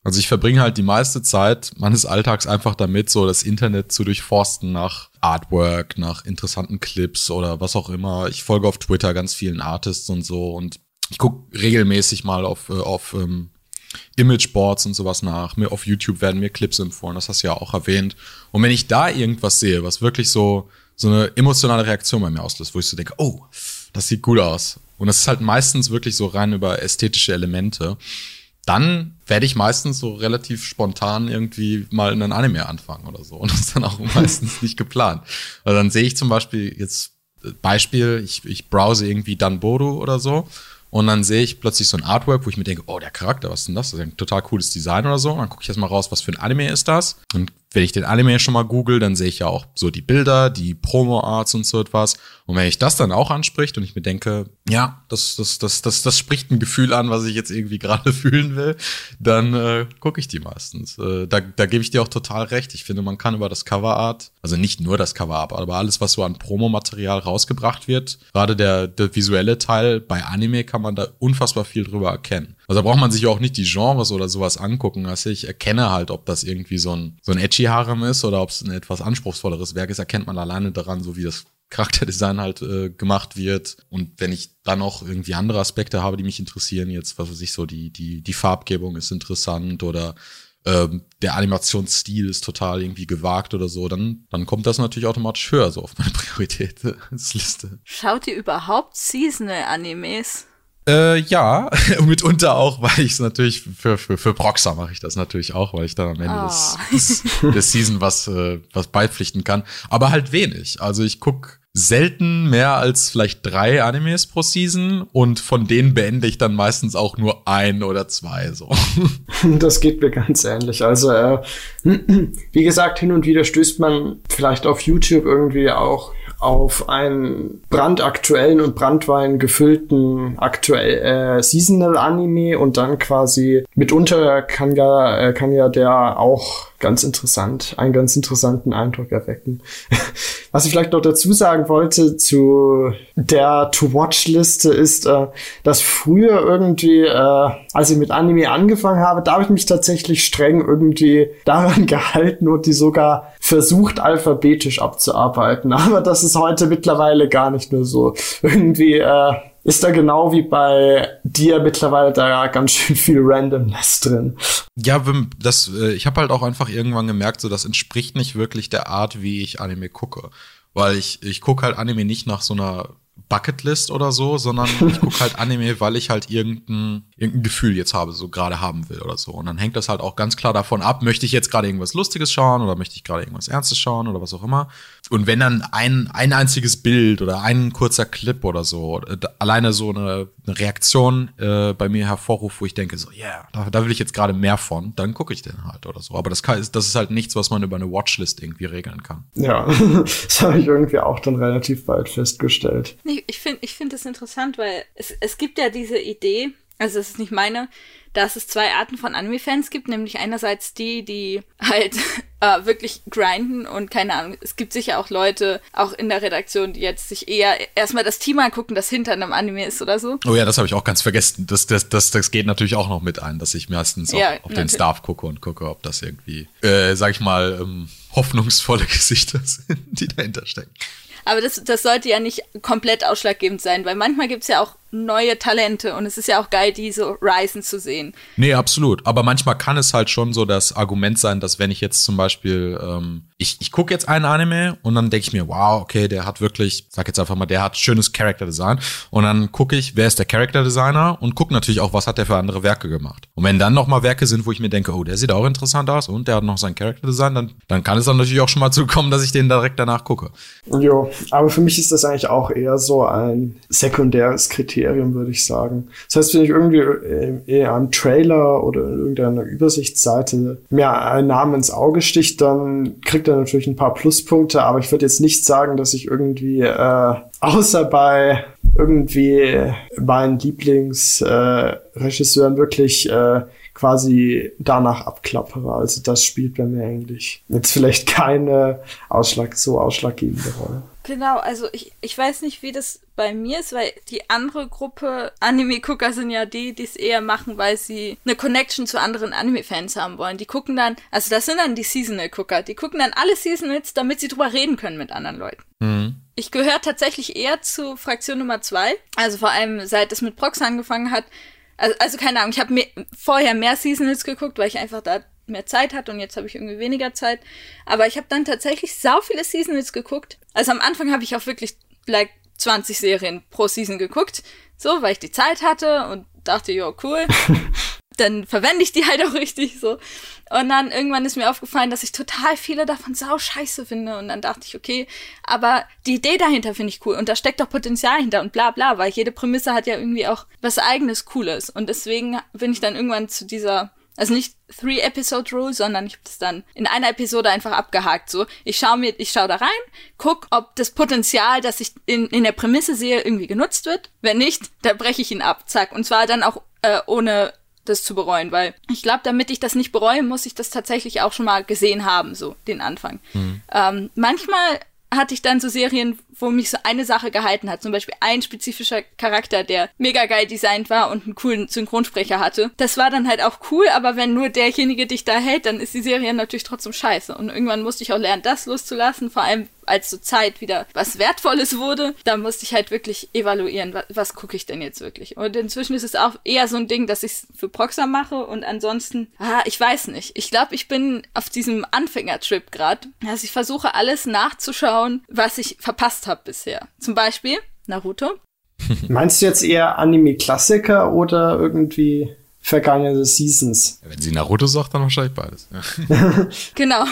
Also ich verbringe halt die meiste Zeit meines Alltags einfach damit, so das Internet zu durchforsten nach Artwork, nach interessanten Clips oder was auch immer. Ich folge auf Twitter ganz vielen Artists und so und ich gucke regelmäßig mal auf, äh, auf ähm, Imageboards und sowas nach. Mir auf YouTube werden mir Clips empfohlen, das hast du ja auch erwähnt. Und wenn ich da irgendwas sehe, was wirklich so, so eine emotionale Reaktion bei mir auslöst, wo ich so denke, oh, das sieht gut aus. Und das ist halt meistens wirklich so rein über ästhetische Elemente. Dann werde ich meistens so relativ spontan irgendwie mal in ein Anime anfangen oder so. Und das ist dann auch [laughs] meistens nicht geplant. Also dann sehe ich zum Beispiel jetzt Beispiel, ich, ich browse irgendwie Danboru oder so und dann sehe ich plötzlich so ein Artwork, wo ich mir denke, oh, der Charakter, was ist denn das? Das ist ein total cooles Design oder so. Und dann gucke ich erstmal raus, was für ein Anime ist das. Und wenn ich den Anime schon mal google, dann sehe ich ja auch so die Bilder, die Promo-Arts und so etwas. Und wenn ich das dann auch anspricht und ich mir denke, ja, das, das, das, das, das spricht ein Gefühl an, was ich jetzt irgendwie [laughs] gerade fühlen will, dann äh, gucke ich die meistens. Äh, da, da gebe ich dir auch total recht. Ich finde, man kann über das Cover-Art, also nicht nur das Cover-Art, aber alles, was so an Promomaterial rausgebracht wird, gerade der, der visuelle Teil bei Anime kann man da unfassbar viel drüber erkennen. Also da braucht man sich auch nicht die Genres oder sowas angucken. Also ich erkenne halt, ob das irgendwie so ein, so ein edgy Harem ist oder ob es ein etwas anspruchsvolleres Werk ist, erkennt man alleine daran, so wie das Charakterdesign halt äh, gemacht wird. Und wenn ich dann noch irgendwie andere Aspekte habe, die mich interessieren, jetzt, was weiß ich, so die, die, die Farbgebung ist interessant oder ähm, der Animationsstil ist total irgendwie gewagt oder so, dann, dann kommt das natürlich automatisch höher so auf meine [laughs] Prioritätsliste. Schaut ihr überhaupt Seasonal-Animes? Äh, ja, [laughs] mitunter auch, weil ich es natürlich für, für, für Proxer mache ich das natürlich auch, weil ich dann am Ende oh. des, des, des Season was, äh, was beipflichten kann. Aber halt wenig. Also ich guck selten mehr als vielleicht drei Animes pro Season und von denen beende ich dann meistens auch nur ein oder zwei so. [laughs] Das geht mir ganz ähnlich. Also äh, [clears throat] wie gesagt, hin und wieder stößt man vielleicht auf YouTube irgendwie auch auf einen brandaktuellen und Brandwein gefüllten aktuell äh, Seasonal Anime und dann quasi mitunter kann ja äh, kann ja der auch ganz interessant, einen ganz interessanten Eindruck erwecken. [laughs] Was ich vielleicht noch dazu sagen wollte zu der To-Watch-Liste ist, äh, dass früher irgendwie, äh, als ich mit Anime angefangen habe, da habe ich mich tatsächlich streng irgendwie daran [laughs] gehalten und die sogar versucht, alphabetisch abzuarbeiten. [laughs] Aber das ist heute mittlerweile gar nicht mehr so. Irgendwie, äh, ist da genau wie bei dir mittlerweile da ganz schön viel Randomness drin. Ja, das, äh, ich habe halt auch einfach irgendwann gemerkt, so das entspricht nicht wirklich der Art, wie ich Anime gucke. Weil ich, ich gucke halt Anime nicht nach so einer Bucketlist oder so, sondern ich [laughs] gucke halt Anime, weil ich halt irgendein, irgendein Gefühl jetzt habe, so gerade haben will oder so. Und dann hängt das halt auch ganz klar davon ab, möchte ich jetzt gerade irgendwas Lustiges schauen oder möchte ich gerade irgendwas Ernstes schauen oder was auch immer. Und wenn dann ein, ein einziges Bild oder ein kurzer Clip oder so, äh, alleine so eine, eine Reaktion äh, bei mir hervorruft, wo ich denke, so, yeah, da, da will ich jetzt gerade mehr von, dann gucke ich den halt oder so. Aber das, kann, das ist halt nichts, was man über eine Watchlist irgendwie regeln kann. Ja, [laughs] das habe ich irgendwie auch dann relativ bald festgestellt. Ich, ich finde ich finde das interessant, weil es, es gibt ja diese Idee, also das ist nicht meine, dass es zwei Arten von Anime-Fans gibt, nämlich einerseits die, die halt [laughs] äh, wirklich grinden und keine Ahnung, es gibt sicher auch Leute, auch in der Redaktion, die jetzt sich eher erstmal das Team angucken, das hinter einem Anime ist oder so. Oh ja, das habe ich auch ganz vergessen. Das, das, das, das geht natürlich auch noch mit ein, dass ich meistens ja, auf, auf den Staff gucke und gucke, ob das irgendwie, äh, sag ich mal, ähm, hoffnungsvolle [laughs] Gesichter sind, die dahinter stecken. Aber das, das sollte ja nicht komplett ausschlaggebend sein, weil manchmal gibt es ja auch neue Talente und es ist ja auch geil, die so risen zu sehen. Nee, absolut. Aber manchmal kann es halt schon so das Argument sein, dass wenn ich jetzt zum Beispiel, ähm, ich, ich gucke jetzt einen Anime und dann denke ich mir, wow, okay, der hat wirklich, sag jetzt einfach mal, der hat schönes Character Design. Und dann gucke ich, wer ist der Character Designer und gucke natürlich auch, was hat der für andere Werke gemacht. Und wenn dann nochmal Werke sind, wo ich mir denke, oh, der sieht auch interessant aus und der hat noch sein Character Design, dann, dann kann es dann natürlich auch schon mal [laughs] zukommen, dass ich den direkt danach gucke. Jo, aber für mich ist das eigentlich auch eher so ein sekundäres Kriterium Kriterium, würde ich sagen. Das heißt, wenn ich irgendwie äh, eher am Trailer oder in irgendeiner Übersichtsseite mir einen Namen ins Auge sticht, dann kriegt er natürlich ein paar Pluspunkte, aber ich würde jetzt nicht sagen, dass ich irgendwie, äh, außer bei irgendwie meinen Lieblingsregisseuren äh, wirklich äh, quasi danach abklappere. Also das spielt bei mir eigentlich jetzt vielleicht keine Ausschlag, so ausschlaggebende Rolle. Genau, also ich, ich weiß nicht, wie das bei mir ist, weil die andere Gruppe Anime-Gucker sind ja die, die es eher machen, weil sie eine Connection zu anderen Anime-Fans haben wollen. Die gucken dann, also das sind dann die Seasonal-Gucker, die gucken dann alle Seasonals, damit sie drüber reden können mit anderen Leuten. Mhm. Ich gehöre tatsächlich eher zu Fraktion Nummer zwei, also vor allem seit es mit Prox angefangen hat. Also, also keine Ahnung, ich habe vorher mehr Seasonals geguckt, weil ich einfach da mehr Zeit hatte und jetzt habe ich irgendwie weniger Zeit. Aber ich habe dann tatsächlich sau viele Seasons geguckt. Also am Anfang habe ich auch wirklich like 20 Serien pro Season geguckt, so, weil ich die Zeit hatte und dachte, ja, cool. [laughs] dann verwende ich die halt auch richtig so. Und dann irgendwann ist mir aufgefallen, dass ich total viele davon sau scheiße finde. Und dann dachte ich, okay, aber die Idee dahinter finde ich cool. Und da steckt doch Potenzial hinter und bla bla, weil jede Prämisse hat ja irgendwie auch was eigenes Cooles. Und deswegen bin ich dann irgendwann zu dieser also nicht Three-Episode-Rule, sondern ich habe das dann in einer Episode einfach abgehakt. So, ich schaue mir, ich schaue da rein, guck, ob das Potenzial, das ich in, in der Prämisse sehe, irgendwie genutzt wird. Wenn nicht, dann breche ich ihn ab. Zack. Und zwar dann auch äh, ohne das zu bereuen, weil ich glaube, damit ich das nicht bereue, muss ich das tatsächlich auch schon mal gesehen haben, so den Anfang. Mhm. Ähm, manchmal hatte ich dann so Serien, wo mich so eine Sache gehalten hat. Zum Beispiel ein spezifischer Charakter, der mega geil designt war und einen coolen Synchronsprecher hatte. Das war dann halt auch cool, aber wenn nur derjenige dich da hält, dann ist die Serie natürlich trotzdem scheiße. Und irgendwann musste ich auch lernen, das loszulassen, vor allem als so Zeit wieder was Wertvolles wurde, da musste ich halt wirklich evaluieren, was, was gucke ich denn jetzt wirklich. Und inzwischen ist es auch eher so ein Ding, dass ich es für Proxer mache und ansonsten, ah, ich weiß nicht. Ich glaube, ich bin auf diesem Anfängertrip gerade. Also ich versuche alles nachzuschauen, was ich verpasst habe bisher. Zum Beispiel Naruto. [laughs] Meinst du jetzt eher Anime-Klassiker oder irgendwie vergangene Seasons? Wenn sie Naruto sagt, dann wahrscheinlich beides. [laughs] Genau.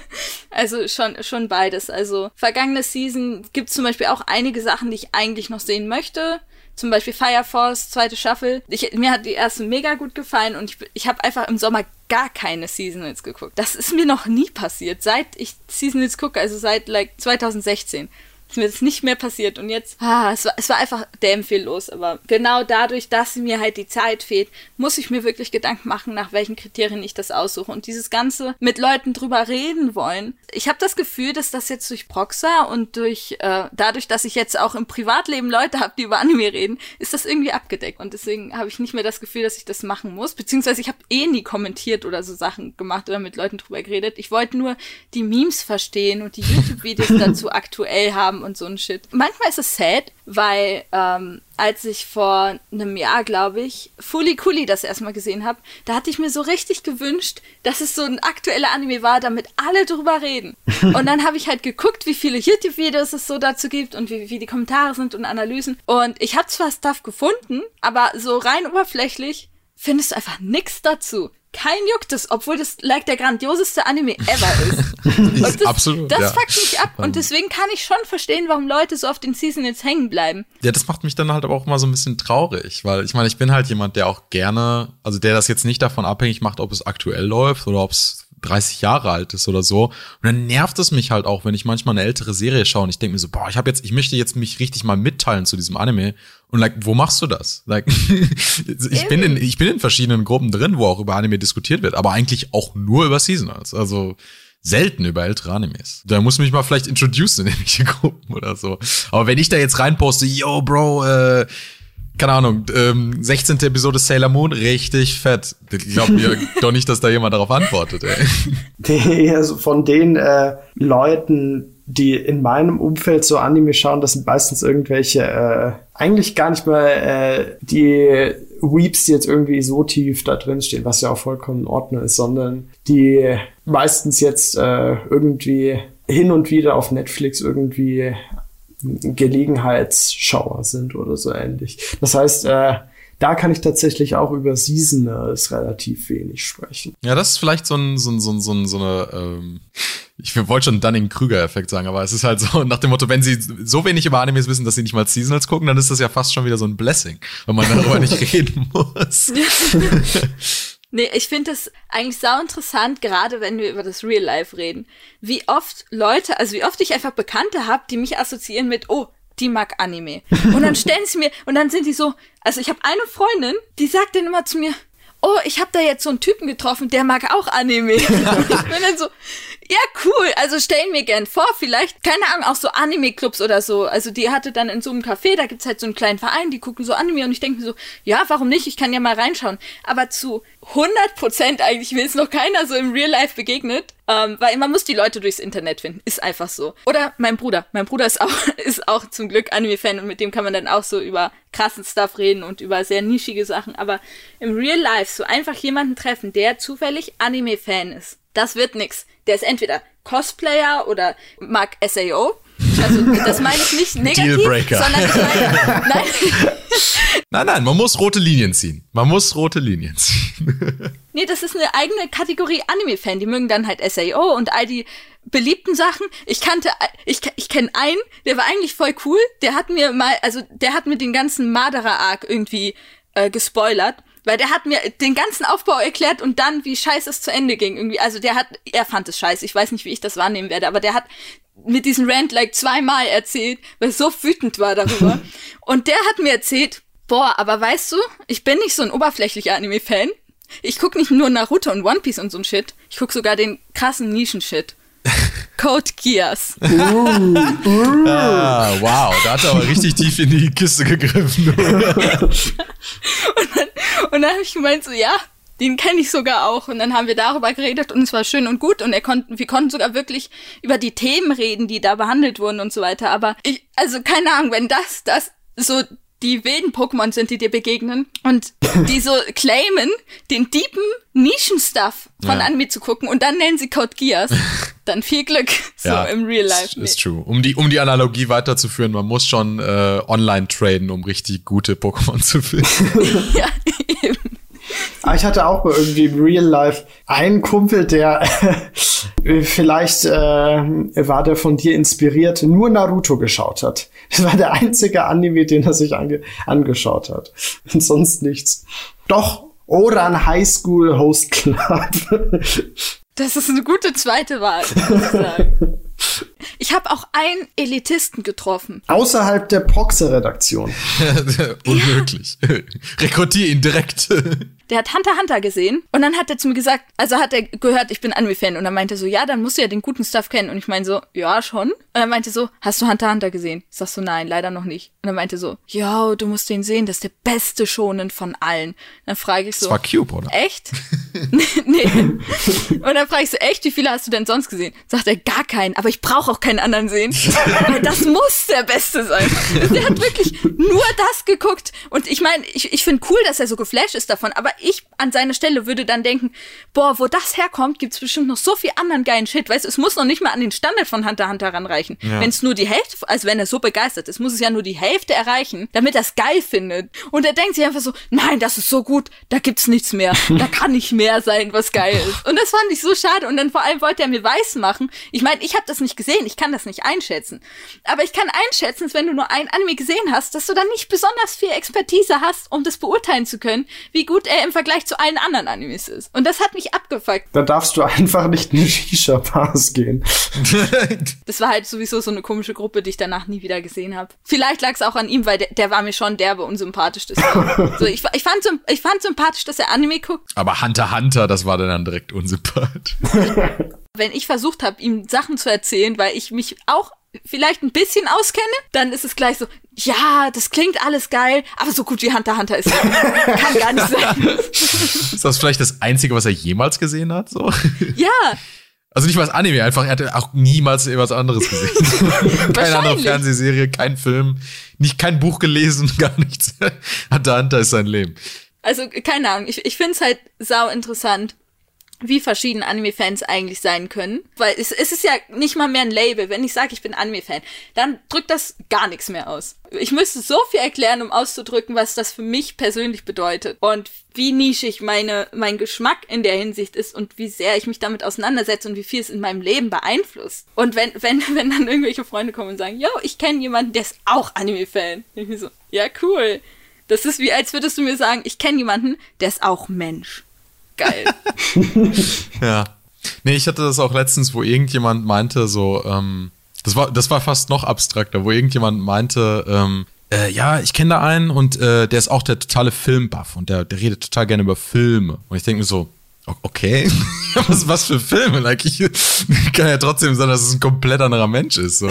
[laughs] also schon, schon beides. Also vergangene Season gibt es zum Beispiel auch einige Sachen, die ich eigentlich noch sehen möchte. Zum Beispiel Fire Force, zweite Staffel. Ich, mir hat die erste mega gut gefallen und ich, ich habe einfach im Sommer gar keine Seasonals geguckt. Das ist mir noch nie passiert, seit ich Seasonals gucke, also seit like 2016 ist mir das nicht mehr passiert. Und jetzt, ah, es war, es war einfach viel los. Aber genau dadurch, dass mir halt die Zeit fehlt, muss ich mir wirklich Gedanken machen, nach welchen Kriterien ich das aussuche. Und dieses Ganze mit Leuten drüber reden wollen. Ich habe das Gefühl, dass das jetzt durch Proxa und durch äh, dadurch, dass ich jetzt auch im Privatleben Leute habe, die über Anime reden, ist das irgendwie abgedeckt. Und deswegen habe ich nicht mehr das Gefühl, dass ich das machen muss. Beziehungsweise ich habe eh nie kommentiert oder so Sachen gemacht oder mit Leuten drüber geredet. Ich wollte nur die Memes verstehen und die [laughs] YouTube-Videos dazu aktuell haben und so ein Shit. Manchmal ist es sad, weil ähm, als ich vor einem Jahr, glaube ich, Fully Kuli das erstmal gesehen habe, da hatte ich mir so richtig gewünscht, dass es so ein aktueller Anime war, damit alle drüber reden. [laughs] und dann habe ich halt geguckt, wie viele YouTube-Videos es so dazu gibt und wie, wie die Kommentare sind und Analysen. Und ich habe zwar Stuff gefunden, aber so rein oberflächlich findest du einfach nichts dazu kein juckt es, obwohl das like der grandioseste Anime ever ist. [laughs] ist das, absolut. Das ja. fuckt mich ab und deswegen kann ich schon verstehen, warum Leute so auf den Season jetzt hängen bleiben. Ja, das macht mich dann halt aber auch mal so ein bisschen traurig, weil ich meine, ich bin halt jemand, der auch gerne, also der das jetzt nicht davon abhängig macht, ob es aktuell läuft oder ob es 30 Jahre alt ist oder so. Und dann nervt es mich halt auch, wenn ich manchmal eine ältere Serie schaue und ich denke mir so, boah, ich habe jetzt, ich möchte jetzt mich richtig mal mitteilen zu diesem Anime. Und like, wo machst du das? Like, [laughs] ich bin in, ich bin in verschiedenen Gruppen drin, wo auch über Anime diskutiert wird, aber eigentlich auch nur über Seasonals. Also selten über ältere Animes. Da muss mich mal vielleicht introducen in irgendwelche [laughs] Gruppen oder so. Aber wenn ich da jetzt reinposte, yo, Bro, äh, keine Ahnung, ähm, 16. Episode Sailor Moon, richtig fett. Ich glaube mir [laughs] doch nicht, dass da jemand darauf antwortet, ey. Also von den äh, Leuten, die in meinem Umfeld so Anime schauen, das sind meistens irgendwelche, äh, eigentlich gar nicht mal äh, die Weeps, die jetzt irgendwie so tief da drin stehen, was ja auch vollkommen in Ordnung ist, sondern die meistens jetzt äh, irgendwie hin und wieder auf Netflix irgendwie Gelegenheitsschauer sind oder so ähnlich. Das heißt, äh, da kann ich tatsächlich auch über Seasonals relativ wenig sprechen. Ja, das ist vielleicht so ein, so ein, so ein, so, ein, so eine, ähm, ich wollte schon Dunning-Krüger-Effekt sagen, aber es ist halt so [laughs] nach dem Motto, wenn sie so wenig über Animes wissen, dass sie nicht mal Seasonals gucken, dann ist das ja fast schon wieder so ein Blessing, wenn man darüber nicht [laughs] reden muss. [laughs] Nee, ich finde es eigentlich sau interessant, gerade wenn wir über das Real Life reden. Wie oft Leute, also wie oft ich einfach Bekannte habe, die mich assoziieren mit, oh, die mag Anime. Und dann [laughs] stellen sie mir, und dann sind die so, also ich habe eine Freundin, die sagt dann immer zu mir, oh, ich habe da jetzt so einen Typen getroffen, der mag auch Anime. und [laughs] ich bin dann so, ja, cool. Also stellen mir gern vor, vielleicht, keine Ahnung, auch so Anime-Clubs oder so. Also die hatte dann in so einem Café, da gibt's halt so einen kleinen Verein, die gucken so Anime und ich denke mir so, ja, warum nicht? Ich kann ja mal reinschauen. Aber zu 100 Prozent eigentlich will es noch keiner so im Real Life begegnet. Ähm, weil man muss die Leute durchs Internet finden. Ist einfach so. Oder mein Bruder. Mein Bruder ist auch, [laughs] ist auch zum Glück Anime-Fan und mit dem kann man dann auch so über krassen Stuff reden und über sehr nischige Sachen. Aber im Real Life so einfach jemanden treffen, der zufällig Anime-Fan ist. Das wird nix der ist entweder Cosplayer oder mag SAO Also das meine ich nicht negativ, Dealbreaker. sondern ich meine, [laughs] nein, Nein, nein, man muss rote Linien ziehen. Man muss rote Linien ziehen. [laughs] nee, das ist eine eigene Kategorie Anime-Fan. Die mögen dann halt SAO und all die beliebten Sachen. Ich kannte, ich, ich kenne einen, der war eigentlich voll cool. Der hat mir mal, also der hat mir den ganzen Madara-Arc irgendwie äh, gespoilert. Weil der hat mir den ganzen Aufbau erklärt und dann, wie scheiße es zu Ende ging. Irgendwie, also der hat, er fand es scheiße. Ich weiß nicht, wie ich das wahrnehmen werde, aber der hat mit diesem Rant like zweimal erzählt, weil er so wütend war darüber. [laughs] und der hat mir erzählt, boah, aber weißt du, ich bin nicht so ein oberflächlicher Anime-Fan. Ich guck nicht nur Naruto und One Piece und so ein Shit. Ich guck sogar den krassen Nischen-Shit. [laughs] Code Geass. ah, wow, da hat er aber richtig tief in die Kiste gegriffen. [laughs] Und dann habe ich gemeint, so, ja, den kenne ich sogar auch. Und dann haben wir darüber geredet und es war schön und gut. Und er konnten, wir konnten sogar wirklich über die Themen reden, die da behandelt wurden und so weiter. Aber ich, also keine Ahnung, wenn das, das so die wilden Pokémon sind, die dir begegnen und [coughs] die so claimen, den deepen Nischen-Stuff von Ja. Anime zu gucken und dann nennen sie Code Geass, [laughs] dann viel Glück so im Real Life. Ist, ist true. Um die, um die Analogie weiterzuführen, man muss schon äh, online traden, um richtig gute Pokémon zu finden. [laughs] Ja, eben. Aber ich hatte auch mal irgendwie im Real Life einen Kumpel, der vielleicht äh, war der von dir inspiriert, nur Naruto geschaut hat. Das war der einzige Anime, den er sich ange angeschaut hat. Und sonst nichts. Doch, Oran High School Host Club. Das ist eine gute zweite Wahl, muss ich sagen. [laughs] Ich habe auch einen Elitisten getroffen. Außerhalb der Proxe-Redaktion. [laughs] Unmöglich. Rekrutier ihn direkt. [laughs] Der hat Hunter Hunter gesehen und dann hat er zu mir gesagt, also hat er gehört, ich bin Anime-Fan und dann meinte er so, ja, dann musst du ja den guten Stuff kennen und ich meine so, ja, schon. Und er meinte so, hast du Hunter Hunter gesehen? Ich sag so, nein, leider noch nicht. Und er meinte so, ja, du musst den sehen, das ist der beste Schonen von allen. Dann frage ich so, Das war Cube, oder? echt? [laughs] nee. Und dann frage ich so, echt, wie viele hast du denn sonst gesehen? Sagt er, gar keinen, aber ich brauche auch keinen anderen sehen. [laughs] Aber das muss der Beste sein. Der hat wirklich nur das geguckt. Und ich meine, ich, ich finde cool, dass er so geflasht ist davon, aber ich an seiner Stelle würde dann denken, boah, wo das herkommt, gibt's bestimmt noch so viel anderen geilen Shit. Weißt du, es muss noch nicht mal an den Standard von Hunter Hunter ranreichen. Wenn es nur die Hälfte, also wenn er so begeistert ist, muss es ja nur die Hälfte erreichen, damit er es geil findet. Und er denkt sich einfach so, nein, das ist so gut, da gibt's nichts mehr. Da kann nicht mehr sein, was geil ist. Und das fand ich so schade. Und dann vor allem wollte er mir weiß machen. Ich meine, ich habe das nicht gesehen, ich kann das nicht einschätzen. Aber ich kann einschätzen, dass wenn du nur ein Anime gesehen hast, dass du dann nicht besonders viel Expertise hast, um das beurteilen zu können, wie gut er im Vergleich zu allen anderen Animes ist. Und das hat mich abgefuckt. Da darfst du einfach nicht in eine Shisha-Bars gehen. [laughs] Das war halt sowieso so eine komische Gruppe, die ich danach nie wieder gesehen habe. Vielleicht lag es auch an ihm, weil der, der war mir schon derbe unsympathisch. [laughs] So, ich, ich, fand, ich fand sympathisch, dass er Anime guckt. Aber Hunter Hunter, das war dann direkt unsympathisch. [laughs] Wenn ich versucht habe, ihm Sachen zu erzählen, weil ich mich auch vielleicht ein bisschen auskenne, dann ist es gleich so, ja, das klingt alles geil, aber so gut wie Hunter Hunter ist. Kann gar nicht sein. [laughs] Ist das vielleicht das Einzige, was er jemals gesehen hat? So? ja, Also nicht mal das Anime, einfach, er hatte auch niemals irgendwas anderes gesehen. [laughs] Keine andere. Fernsehserie, kein Film, nicht kein Buch gelesen, [laughs] gar nichts. Hunter Hunter ist sein Leben. Also, keine Ahnung, ich, ich finde es halt sau interessant, wie verschieden Anime-Fans eigentlich sein können. Weil es, es ist ja nicht mal mehr ein Label. Wenn ich sage, ich bin Anime-Fan, dann drückt das gar nichts mehr aus. Ich müsste so viel erklären, um auszudrücken, was das für mich persönlich bedeutet. Und wie nischig meine, mein Geschmack in der Hinsicht ist und wie sehr ich mich damit auseinandersetze und wie viel es in meinem Leben beeinflusst. Und wenn, wenn, [laughs] wenn dann irgendwelche Freunde kommen und sagen, yo, ich kenne jemanden, der ist auch Anime-Fan. [laughs] Ich so, ja, cool. Das ist wie, als würdest du mir sagen, ich kenne jemanden, der ist auch Mensch. Geil. [laughs] Ja. Nee, ich hatte das auch letztens, wo irgendjemand meinte, so, ähm, das war, das war fast noch abstrakter, wo irgendjemand meinte, ähm, äh, ja, ich kenne da einen und äh, der ist auch der totale Filmbuff und der, der redet total gerne über Filme. Und ich denke mir so, okay, [laughs] was, was für Filme? Like, ich [laughs] kann ja trotzdem sein, dass es ein komplett anderer Mensch ist. So.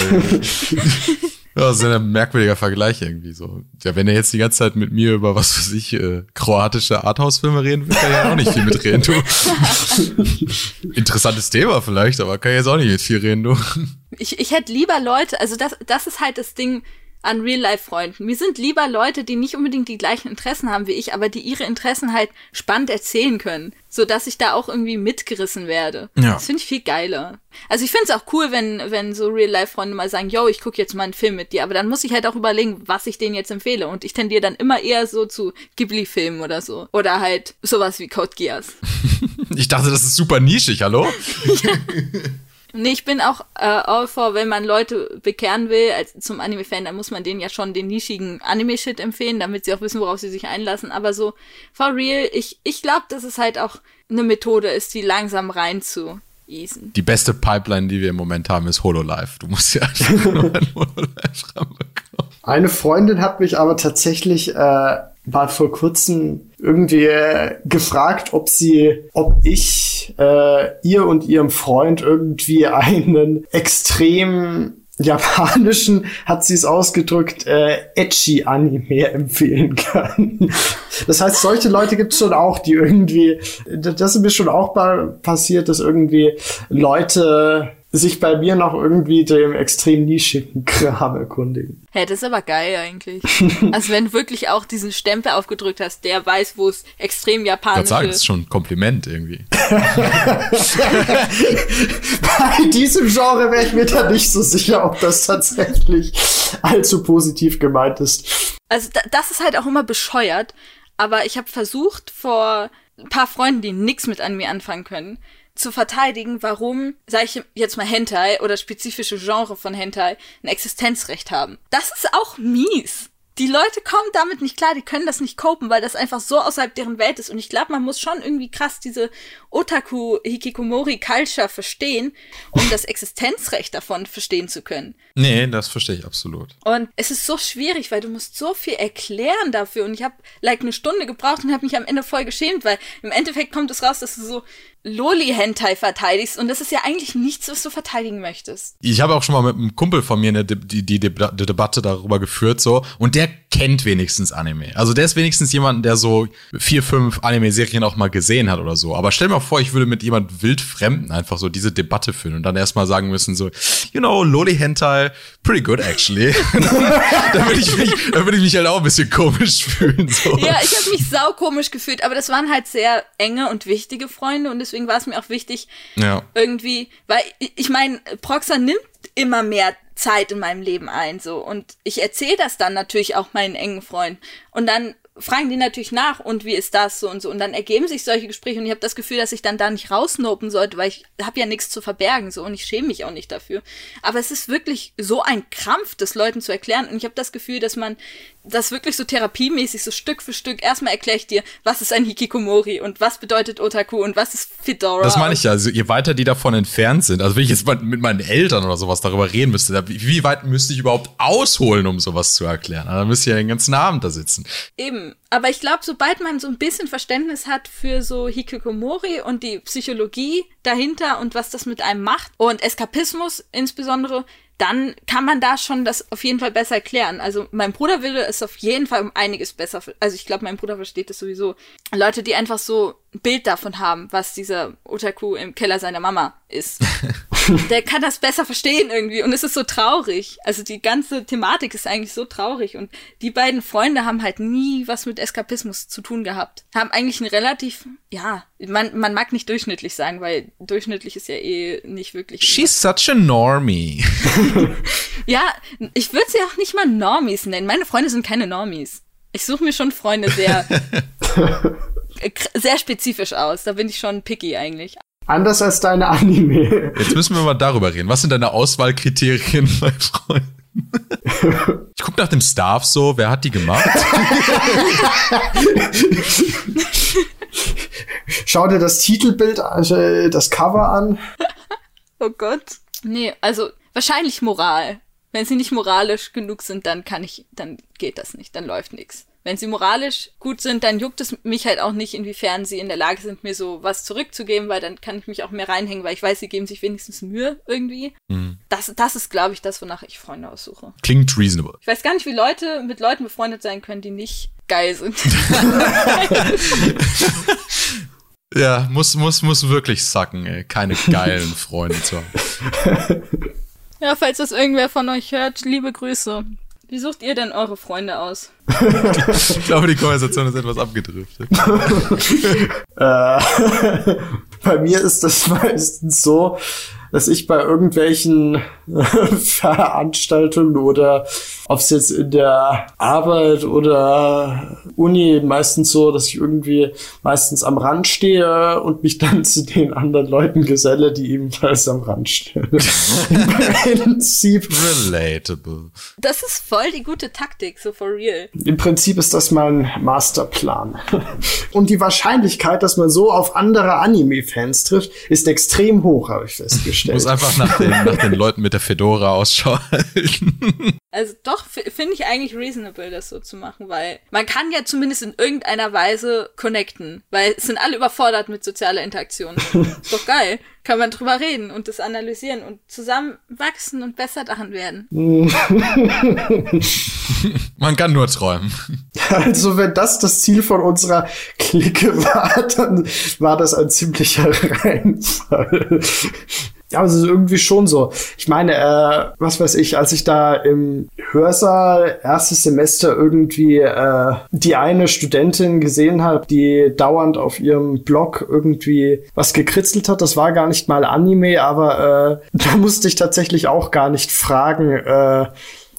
Ja, das ist ein merkwürdiger Vergleich irgendwie so. Ja, wenn er jetzt die ganze Zeit mit mir über was weiß ich, äh, kroatische Arthouse-Filme reden will, kann er ja auch nicht viel mitreden, du. [laughs] Interessantes Thema vielleicht, aber kann jetzt auch nicht mit viel reden, du. Ich, ich hätte lieber Leute, also das, das ist halt das Ding, an Real-Life-Freunden. Mir sind lieber Leute, die nicht unbedingt die gleichen Interessen haben wie ich, aber die ihre Interessen halt spannend erzählen können, so dass ich da auch irgendwie mitgerissen werde. Ja. Das finde ich viel geiler. Also ich finde es auch cool, wenn wenn so Real-Life-Freunde mal sagen, yo, ich gucke jetzt mal einen Film mit dir, aber dann muss ich halt auch überlegen, was ich denen jetzt empfehle und ich tendiere dann immer eher so zu Ghibli-Filmen oder so oder halt sowas wie Code Geass. [laughs] Ich dachte, das ist super nischig, hallo? [laughs] [laughs] Nee, ich bin auch äh, all for, wenn man Leute bekehren will als zum Anime-Fan, dann muss man denen ja schon den nischigen Anime-Shit empfehlen, damit sie auch wissen, worauf sie sich einlassen. Aber so, for real, ich, ich glaube, dass es halt auch eine Methode ist, die langsam rein zu easen. Die beste Pipeline, die wir im Moment haben, ist Hololive. Du musst ja einfach nur [laughs] ein Hololive ranbekommen. Eine Freundin hat mich aber tatsächlich äh, war vor kurzem irgendwie äh, gefragt, ob sie, ob ich äh, ihr und ihrem Freund irgendwie [laughs] einen extrem japanischen, hat sie es ausgedrückt, äh, edgy Anime empfehlen kann. Das heißt, solche Leute gibt es schon auch, die irgendwie, das ist mir schon auch mal passiert, dass irgendwie Leute sich bei mir noch irgendwie dem extrem nischigen Kram erkundigen. Hä, das ist aber geil eigentlich. [laughs] also wenn du wirklich auch diesen Stempel aufgedrückt hast, der weiß, wo es extrem Ich japanisch sagen, das ist. ist schon ein Kompliment irgendwie. [laughs] [laughs] Bei diesem Genre wäre ich mir da nicht so sicher, ob das tatsächlich allzu positiv gemeint ist. Also da, das ist halt auch immer bescheuert. Aber ich habe versucht, vor ein paar Freunden, die nix mit Anime anfangen können, zu verteidigen, warum, sag ich jetzt mal Hentai oder spezifische Genre von Hentai, ein Existenzrecht haben. Das ist auch mies. Die Leute kommen damit nicht klar, die können das nicht copen, weil das einfach so außerhalb deren Welt ist. Und ich glaube, man muss schon irgendwie krass diese Otaku-Hikikomori-Culture verstehen, um das Existenzrecht davon verstehen zu können. Nee, das verstehe ich absolut. Und es ist so schwierig, weil du musst so viel erklären dafür. Und ich habe like eine Stunde gebraucht und habe mich am Ende voll geschämt, weil im Endeffekt kommt es raus, dass du so Loli-Hentai verteidigst. Und das ist ja eigentlich nichts, was du verteidigen möchtest. Ich habe auch schon mal mit einem Kumpel von mir eine De die, die, Deba- die Debatte darüber geführt, so, und der kennt wenigstens Anime. Also der ist wenigstens jemand, der so vier, fünf Anime-Serien auch mal gesehen hat oder so. Aber stell dir mal vor, ich würde mit jemand wildfremden einfach so diese Debatte führen und dann erstmal sagen müssen, so, you know, Loli Hentai, pretty good actually. [laughs] da würde ich, mich- da würde ich mich halt auch ein bisschen komisch fühlen. So. Ja, ich habe mich saukomisch gefühlt, aber das waren halt sehr enge und wichtige Freunde und deswegen war es mir auch wichtig, ja. irgendwie, weil ich- ich meine, Proxer nimmt immer mehr Zeit in meinem Leben ein, so und ich erzähle das dann natürlich auch meinen engen Freunden und dann fragen die natürlich nach und wie ist das so und so und dann ergeben sich solche Gespräche und ich habe das Gefühl, dass ich dann da nicht rausnopen sollte, weil ich habe ja nichts zu verbergen so und ich schäme mich auch nicht dafür. Aber es ist wirklich so ein Krampf, das Leuten zu erklären und ich habe das Gefühl, dass man das wirklich so therapiemäßig so Stück für Stück erstmal erkläre ich dir, was ist ein Hikikomori und was bedeutet Otaku und was ist Fedora. Das meine ich ja. Also, je weiter die davon entfernt sind, also wenn ich jetzt mit meinen Eltern oder sowas darüber reden müsste, wie weit müsste ich überhaupt ausholen, um sowas zu erklären? Also, Da müsste ich ja den ganzen Abend da sitzen. Eben. Aber ich glaube, sobald man so ein bisschen Verständnis hat für so Hikikomori und die Psychologie dahinter und was das mit einem macht und Eskapismus insbesondere, dann kann man da schon das auf jeden Fall besser erklären. Also mein Bruder will es auf jeden Fall um einiges besser. Also ich glaube, mein Bruder versteht das sowieso. Leute, die einfach so ein Bild davon haben, was dieser Otaku im Keller seiner Mama ist. [laughs] Der kann das besser verstehen irgendwie und es ist so traurig. Also die ganze Thematik ist eigentlich so traurig und die beiden Freunde haben halt nie was mit Eskapismus zu tun gehabt. Haben eigentlich ein relativ, ja, man, man mag nicht durchschnittlich sagen, weil durchschnittlich ist ja eh nicht wirklich. She's such a normie. [laughs] Ja, ich würde sie auch nicht mal Normies nennen. Meine Freunde sind keine Normies. Ich suche mir schon Freunde sehr, [laughs] sehr spezifisch aus. Da bin ich schon picky eigentlich. Anders als deine Anime. Jetzt müssen wir mal darüber reden. Was sind deine Auswahlkriterien [laughs] bei Freunden? Ich guck nach dem Staff so, wer hat die gemacht? Schau dir das Titelbild, äh, das Cover an. Oh Gott. Nee, also wahrscheinlich Moral. Wenn sie nicht moralisch genug sind, dann kann ich, dann geht das nicht, dann läuft nichts. Wenn sie moralisch gut sind, dann juckt es mich halt auch nicht, inwiefern sie in der Lage sind, mir so was zurückzugeben, weil dann kann ich mich auch mehr reinhängen, weil ich weiß, sie geben sich wenigstens Mühe irgendwie. Das, das ist, glaube ich, das, wonach ich Freunde aussuche. Klingt reasonable. Ich weiß gar nicht, wie Leute mit Leuten befreundet sein können, die nicht geil sind. [laughs] Ja, muss, muss, muss wirklich sacken, ey. Keine geilen Freunde zu haben. ja, falls das irgendwer von euch hört, liebe Grüße. Wie sucht ihr denn eure Freunde aus? [laughs] ich glaube, die Konversation ist etwas abgedriftet. [laughs] äh, [laughs] bei mir ist das meistens so, dass ich bei irgendwelchen [laughs] Veranstaltungen oder ob es jetzt in der Arbeit oder Uni meistens so, dass ich irgendwie meistens am Rand stehe und mich dann [laughs] zu den anderen Leuten geselle, die ebenfalls am Rand stehen. [laughs] Im Prinzip. Relatable. Das ist voll die gute Taktik, so for real. Im Prinzip ist das mein Masterplan. Und die Wahrscheinlichkeit, dass man so auf andere Anime-Fans trifft, ist extrem hoch, habe ich festgestellt. Muss einfach nach den, nach den Leuten mit der Fedora Ausschau halten. Also doch, finde ich eigentlich reasonable, das so zu machen, weil man kann ja zumindest in irgendeiner Weise connecten, weil es sind alle überfordert mit sozialer Interaktion. ist [laughs] doch geil. Kann man drüber reden und das analysieren und zusammen wachsen und besser daran werden. [laughs] man kann nur träumen. Also wenn das das Ziel von unserer Clique war, dann war das ein ziemlicher Reinfall. Ja, aber es ist irgendwie schon so. Ich meine, äh, was weiß ich, als ich da im Hörsaal erstes Semester irgendwie äh, die eine Studentin gesehen habe, die dauernd auf ihrem Blog irgendwie was gekritzelt hat, das war gar nicht mal Anime, aber äh, [laughs] da musste ich tatsächlich auch gar nicht fragen, äh,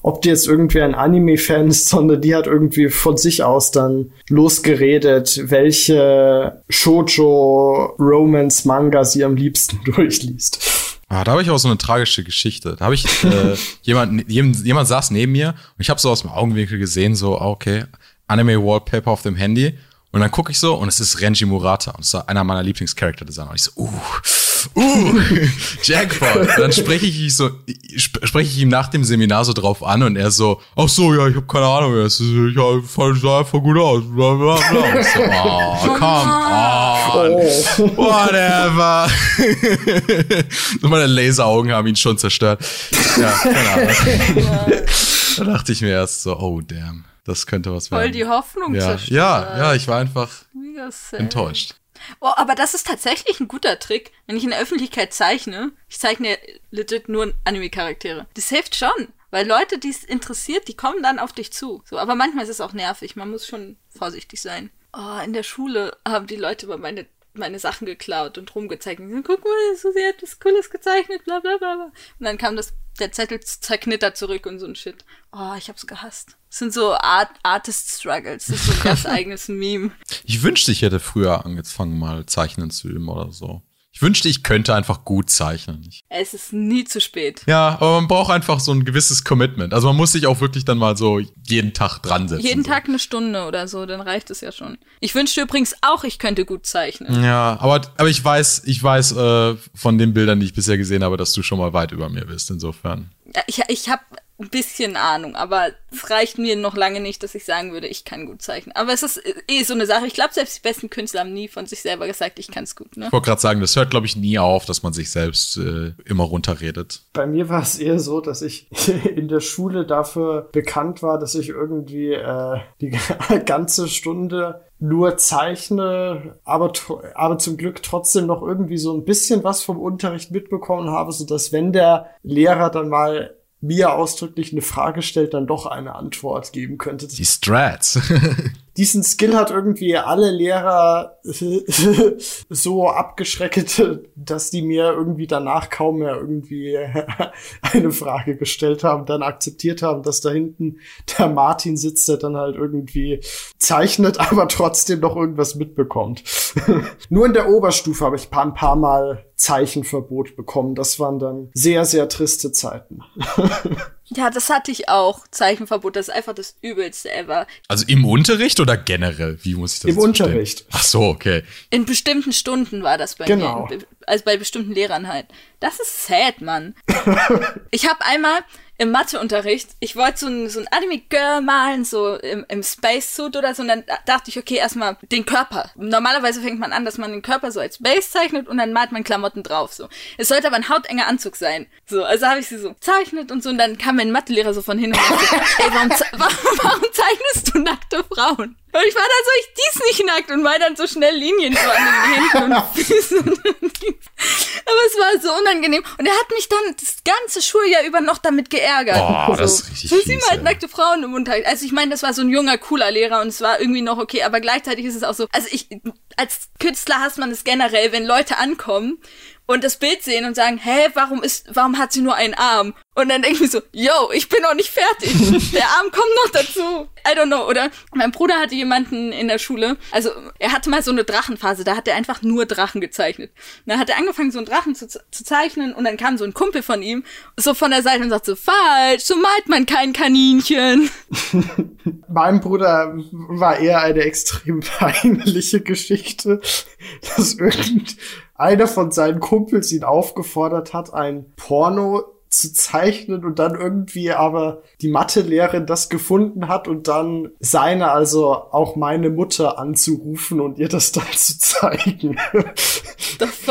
ob die jetzt irgendwie ein Anime-Fan ist, sondern die hat irgendwie von sich aus dann losgeredet, welche Shoujo-Romance-Manga sie am liebsten [laughs] durchliest. Ah, da habe ich auch so eine tragische Geschichte. Da habe ich äh, [laughs] jemand, jemand, jemand saß neben mir und ich habe so aus dem Augenwinkel gesehen, so, ah, okay, Anime-Wallpaper auf dem Handy. Und dann gucke ich so und es ist Renji Murata und es ist einer meiner Lieblingscharakter-Designer. Und ich so, uh, uh, Jackpot. Dann spreche ich so, spreche ich ihm nach dem Seminar so drauf an und er so, ach so, ja, ich habe keine Ahnung, es ist, ja, fand sah einfach gut aus, bla bla bla. Und so, [laughs] oh, come on, whatever. so meine Laseraugen haben ihn schon zerstört. Ja, keine Ahnung. da dachte ich mir erst so, oh damn. Das könnte was werden. Voll die Hoffnung ja. zerstört. Ja, ja, ich war einfach enttäuscht. Oh, aber das ist tatsächlich ein guter Trick. Wenn ich in der Öffentlichkeit zeichne, ich zeichne legit nur Anime-Charaktere. Das hilft schon. Weil Leute, die es interessiert, die kommen dann auf dich zu. So, aber manchmal ist es auch nervig. Man muss schon vorsichtig sein. Oh, in der Schule haben die Leute über meine meine Sachen geklaut und rumgezeichnet. Guck mal, so sie hat was Cooles gezeichnet, bla bla bla. Und dann kam das, der Zettel zerknittert zurück und so ein Shit. Oh, ich hab's gehasst. Das sind so Art, Artist Struggles. Das ist so ein ganz [laughs] eigenes Meme. Ich wünschte, ich hätte früher angefangen, mal zeichnen zu üben oder so. Ich wünschte, ich könnte einfach gut zeichnen. Es ist nie zu spät. Ja, aber man braucht einfach so ein gewisses Commitment. Also man muss sich auch wirklich dann mal so jeden Tag dran setzen. Jeden so. Tag eine Stunde oder so, dann reicht es ja schon. Ich wünschte übrigens auch, ich könnte gut zeichnen. Ja, aber, aber ich weiß, ich weiß äh, von den Bildern, die ich bisher gesehen habe, dass du schon mal weit über mir bist, insofern. Ich, ich habe ein bisschen Ahnung, aber es reicht mir noch lange nicht, dass ich sagen würde, ich kann gut zeichnen. Aber es ist eh so eine Sache. Ich glaube, selbst die besten Künstler haben nie von sich selber gesagt, ich kann es gut. Ne? Ich wollte gerade sagen, das hört, glaube ich, nie auf, dass man sich selbst äh, immer runterredet. Bei mir war es eher so, dass ich [laughs] in der Schule dafür bekannt war, dass ich irgendwie äh, die [laughs] ganze Stunde nur zeichne, aber, aber zum Glück trotzdem noch irgendwie so ein bisschen was vom Unterricht mitbekommen habe, so dass wenn der Lehrer dann mal mir ausdrücklich eine Frage stellt, dann doch eine Antwort geben könnte. Die Strats. [laughs] Diesen Skill hat irgendwie alle Lehrer [laughs] so abgeschreckt, dass die mir irgendwie danach kaum mehr irgendwie [laughs] eine Frage gestellt haben, dann akzeptiert haben, dass da hinten der Martin sitzt, der dann halt irgendwie zeichnet, [laughs] aber trotzdem noch irgendwas mitbekommt. Nur in der Oberstufe habe ich ein paar Mal Zeichenverbot bekommen. Das waren dann sehr, sehr triste Zeiten. Ja, das hatte ich auch. Zeichenverbot, das ist einfach das übelste ever. Also im Unterricht oder generell? Wie muss ich das Im Unterricht. Verstehen? Ach so, okay. In bestimmten Stunden war das bei genau. mir. Also bei bestimmten Lehrern halt. Das ist sad, Mann. [laughs] ich habe einmal, im Matheunterricht, ich wollte so ein, so ein Anime-Girl malen, so im, im Space-Suit oder so, und dann dachte ich, okay, erstmal den Körper. Normalerweise fängt man an, dass man den Körper so als Base zeichnet und dann malt man Klamotten drauf, so. Es sollte aber ein hautenger Anzug sein. So, also habe ich sie so zeichnet und so, und dann kam mein Mathelehrer so von hinten und so, [laughs] ey, warum, warum, [laughs] warum zeichnest du nackte Frauen? Und ich war dann so, ich dies nicht nackt und mal dann so schnell Linien so an den Händen und [laughs] Füßen. Aber es war so unangenehm. Und er hat mich dann das ganze Schuljahr über noch damit geärgert. Boah, so, das ist richtig So fies, sieh mal halt ey. nackte Frauen im Unterricht. Also ich meine, das war so ein junger, cooler Lehrer und es war irgendwie noch okay, aber gleichzeitig ist es auch so, also ich, als Künstler hasst man es generell, wenn Leute ankommen und das Bild sehen und sagen, hä, warum ist, warum hat sie nur einen Arm? Und dann denke ich mir so, yo, ich bin noch nicht fertig. [laughs] Der Arm kommt noch dazu. I don't know. Oder mein Bruder hatte jemanden in der Schule, also er hatte mal so eine Drachenphase, da hat er einfach nur Drachen gezeichnet. Und dann hat er angefangen, so einen Drachen zu, zu zeichnen und dann kam so ein Kumpel von ihm, so von der Seite und sagt so, falsch, so malt man kein Kaninchen. [laughs] Meinem Bruder war eher eine extrem [laughs] peinliche Geschichte, dass irgendeiner von seinen Kumpels ihn aufgefordert hat, ein Porno zu zeichnen und dann irgendwie aber die Mathelehrerin das gefunden hat und dann seine, also auch meine Mutter anzurufen und ihr das [laughs] dann zu zeigen.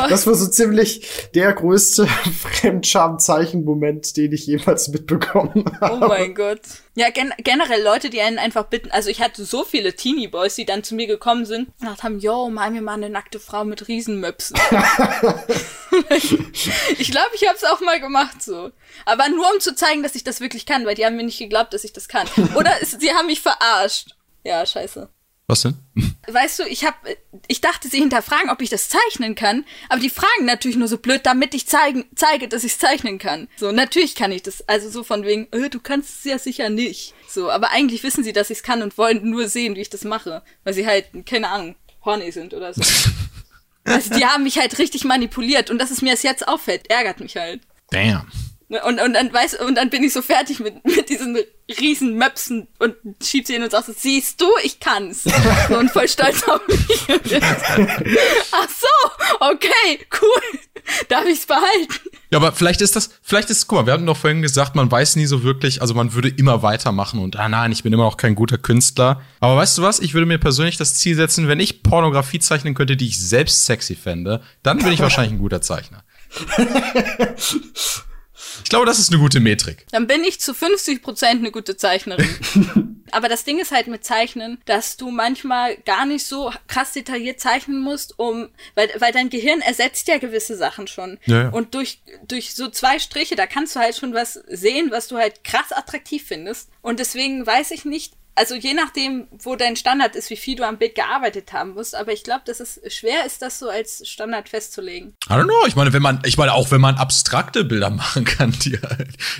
Das war so ziemlich der größte [laughs] Fremdscham-Zeichen-Moment, den ich jemals mitbekommen Oh habe. mein Gott. Ja, gen generell Leute, die einen einfach bitten. Also ich hatte so viele Teenie Boys, die dann zu mir gekommen sind und gesagt haben, yo, mal mir mal eine nackte Frau mit Riesenmöpsen. [laughs] ich glaube, ich habe es auch mal gemacht so. Aber nur um zu zeigen, dass ich das wirklich kann, weil die haben mir nicht geglaubt, dass ich das kann. Oder sie haben mich verarscht. Ja, scheiße. Was denn? [laughs] Weißt du, ich hab, ich dachte, sie hinterfragen, ob ich das zeichnen kann, aber die fragen natürlich nur so blöd, damit ich zeigen, zeige, dass ich zeichnen kann. So, natürlich kann ich das. Also so von wegen, äh, du kannst es ja sicher nicht. So, aber eigentlich wissen sie, dass ich es kann und wollen nur sehen, wie ich das mache. Weil sie halt, keine Ahnung, horny sind oder so. [laughs] also die haben mich halt richtig manipuliert und dass es mir erst jetzt auffällt, ärgert mich halt. Damn. Und, und, dann weiß, und dann bin ich so fertig mit, [laughs] mit diesen riesen Möpsen und schieb sie hin und sag so, siehst du, ich kann's. Und voll stolz auf mich. [laughs] Ach so, okay, cool. Darf ich's behalten? Ja, aber vielleicht ist das, vielleicht ist, guck mal, wir hatten doch vorhin gesagt, man weiß nie so wirklich, also man würde immer weitermachen und, ah nein, ich bin immer noch kein guter Künstler. Aber weißt du was? Ich würde mir persönlich das Ziel setzen, wenn ich Pornografie zeichnen könnte, die ich selbst sexy fände, dann bin ich wahrscheinlich ein guter Zeichner. [laughs] Ich glaube, das ist eine gute Metrik. Dann bin ich zu 50 Prozent eine gute Zeichnerin. [laughs] Aber das Ding ist halt mit Zeichnen, dass du manchmal gar nicht so krass detailliert zeichnen musst, um, weil, weil dein Gehirn ersetzt ja gewisse Sachen schon. Ja, ja. Und durch, durch so zwei Striche, da kannst du halt schon was sehen, was du halt krass attraktiv findest. Und deswegen weiß ich nicht, also je nachdem, wo dein Standard ist, wie viel du am Bild gearbeitet haben musst, aber ich glaube, dass es schwer ist, das so als Standard festzulegen. I don't know. Ich meine, wenn man, ich meine, auch wenn man abstrakte Bilder [laughs] machen kann, die,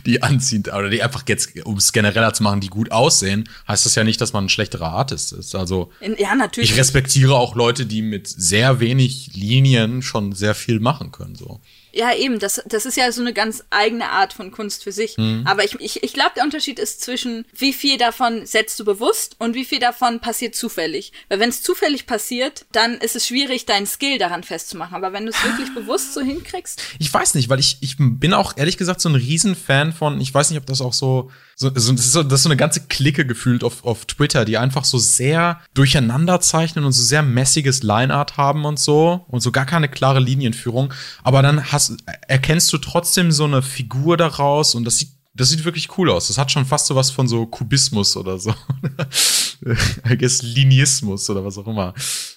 die anziehen, oder die einfach jetzt, um es genereller zu machen, die gut aussehen, heißt das ja nicht, dass man ein schlechterer Artist ist. Also, In, ja, natürlich. ich respektiere auch Leute, die mit sehr wenig Linien schon sehr viel machen können, so. Ja, eben, das, das ist ja so eine ganz eigene Art von Kunst für sich. Aber ich, ich, ich glaube, der Unterschied ist zwischen, wie viel davon setzt du bewusst und wie viel davon passiert zufällig. Weil wenn es zufällig passiert, dann ist es schwierig, deinen Skill daran festzumachen. Aber wenn du es wirklich bewusst so hinkriegst, Ich weiß nicht, weil ich, ich bin auch ehrlich gesagt so ein Riesenfan von, ich weiß nicht, ob das auch so, so, so, das, ist so das ist so eine ganze Clique gefühlt auf, auf Twitter, die einfach so sehr durcheinander zeichnen und so sehr messiges Lineart haben und so und so gar keine klare Linienführung. Aber dann hast, erkennst du trotzdem so eine Figur daraus und das sieht das sieht wirklich cool aus. Das hat schon fast so was von so Kubismus oder so. [laughs] I guess Linismus oder was auch immer.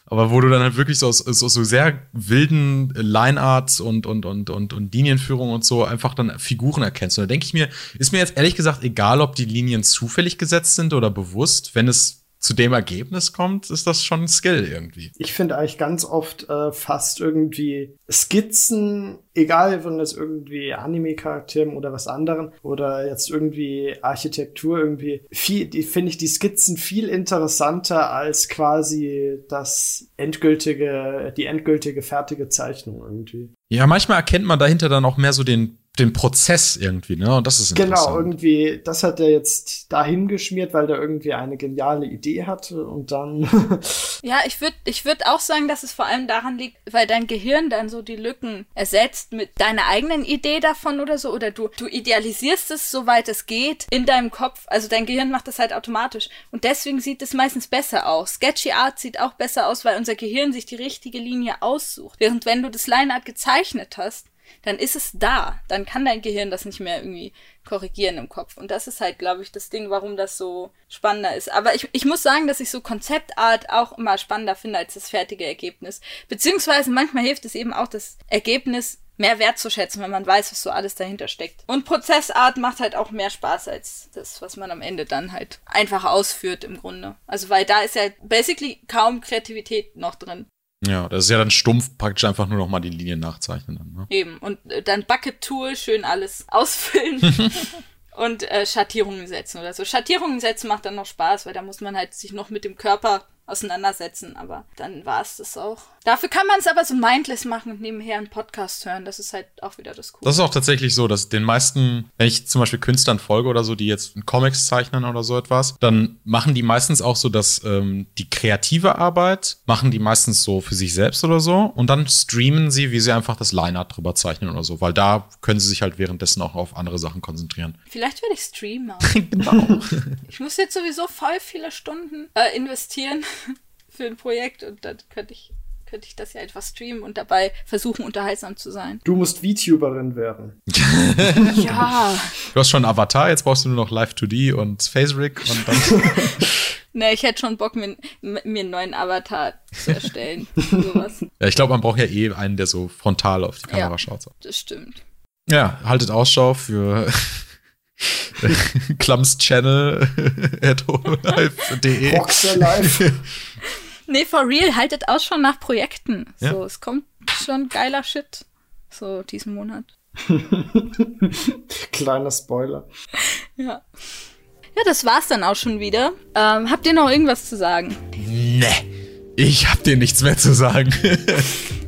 Aber wo du dann halt wirklich so aus, aus so sehr wilden Linearts und, und, und, und, und Linienführung und so einfach dann Figuren erkennst. Und da denke ich mir, ist mir jetzt ehrlich gesagt egal, ob die Linien zufällig gesetzt sind oder bewusst. Wenn es zu dem Ergebnis kommt, ist das schon ein Skill irgendwie. Ich finde eigentlich ganz oft äh, fast irgendwie Skizzen, egal wenn das irgendwie Anime-Charakteren oder was anderen oder jetzt irgendwie Architektur irgendwie, viel, die finde ich die Skizzen viel interessanter als quasi das endgültige, die endgültige fertige Zeichnung irgendwie. Ja, manchmal erkennt man dahinter dann auch mehr so den, den Prozess irgendwie, ne? Und das ist interessant. Genau, irgendwie, das hat er jetzt dahin geschmiert, weil der irgendwie eine geniale Idee hatte und dann [laughs] ja, ich würde ich würd auch sagen, dass es vor allem daran liegt, weil dein Gehirn dann so die Lücken ersetzt mit deiner eigenen Idee davon oder so. Oder du, du idealisierst es, soweit es geht, in deinem Kopf. Also dein Gehirn macht das halt automatisch. Und deswegen sieht es meistens besser aus. Sketchy Art sieht auch besser aus, weil unser Gehirn sich die richtige Linie aussucht. Während wenn du das Lineart gezeichnet hast, dann ist es da. Dann kann dein Gehirn das nicht mehr irgendwie korrigieren im Kopf. Und das ist halt, glaube ich, das Ding, warum das so spannender ist. Aber ich, ich muss sagen, dass ich so Konzeptart auch immer spannender finde als das fertige Ergebnis. Beziehungsweise manchmal hilft es eben auch, das Ergebnis mehr wertzuschätzen, wenn man weiß, was so alles dahinter steckt. Und Prozessart macht halt auch mehr Spaß als das, was man am Ende dann halt einfach ausführt im Grunde. Also weil da ist ja basically kaum Kreativität noch drin. Ja, das ist ja dann stumpf praktisch einfach nur noch mal die Linien nachzeichnen. Dann, ne? Eben. Und äh, dann Bucket Tool, schön alles [laughs] ausfüllen. [laughs] und äh, Schattierungen setzen oder so. Schattierungen setzen macht dann noch Spaß, weil da muss man halt sich noch mit dem Körper auseinandersetzen, aber dann war es das auch. Dafür kann man es aber so mindless machen und nebenher einen Podcast hören. Das ist halt auch wieder das Coole. Das ist auch tatsächlich so, dass den meisten, wenn ich zum Beispiel Künstlern folge oder so, die jetzt Comics zeichnen oder so etwas, dann machen die meistens auch so, dass ähm, die kreative Arbeit machen die meistens so für sich selbst oder so und dann streamen sie, wie sie einfach das Line-Art drüber zeichnen oder so, weil da können sie sich halt währenddessen auch auf andere Sachen konzentrieren. Vielleicht werde ich Streamer. [laughs] genau. [laughs] ich muss jetzt sowieso voll viele Stunden äh, investieren [laughs] für ein Projekt und dann könnte ich, könnte ich das ja etwas streamen und dabei versuchen, unterhaltsam zu sein. Du musst VTuberin werden. [laughs] ja. Du hast schon einen Avatar, jetzt brauchst du nur noch Live2D und FaceRig und dann. [laughs] Ne, ich hätte schon Bock, mir, mir einen neuen Avatar zu erstellen. Sowas. Ja, ich glaube, man braucht ja eh einen, der so frontal auf die Kamera Ja. schaut. So. Das stimmt. Ja, haltet Ausschau für [laughs] Klams Channel [laughs] at live. [laughs] Nee, for real, haltet Ausschau nach Projekten. Ja. So, es kommt schon geiler Shit. So, diesen Monat. Kleiner Spoiler. Ja. Ja, das war's dann auch schon wieder. Ähm, habt ihr noch irgendwas zu sagen? Ne, ich hab dir nichts mehr zu sagen.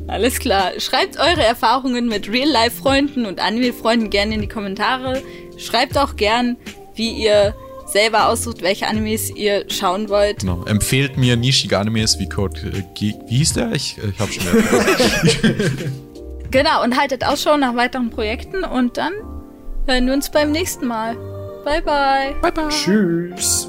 Alles klar. Schreibt eure Erfahrungen mit Real-Life-Freunden und Anime-Freunden gerne in die Kommentare. Schreibt auch gern, wie ihr selber aussucht, welche Animes ihr schauen wollt. genau. Empfehlt mir nischige Animes wie Code äh, Geek. Wie hieß der? Ich, ich hab schon wieder. [laughs] Genau, und haltet Ausschau nach weiteren Projekten und dann hören wir uns beim nächsten Mal. Bye, bye. bye bye. Tschüss.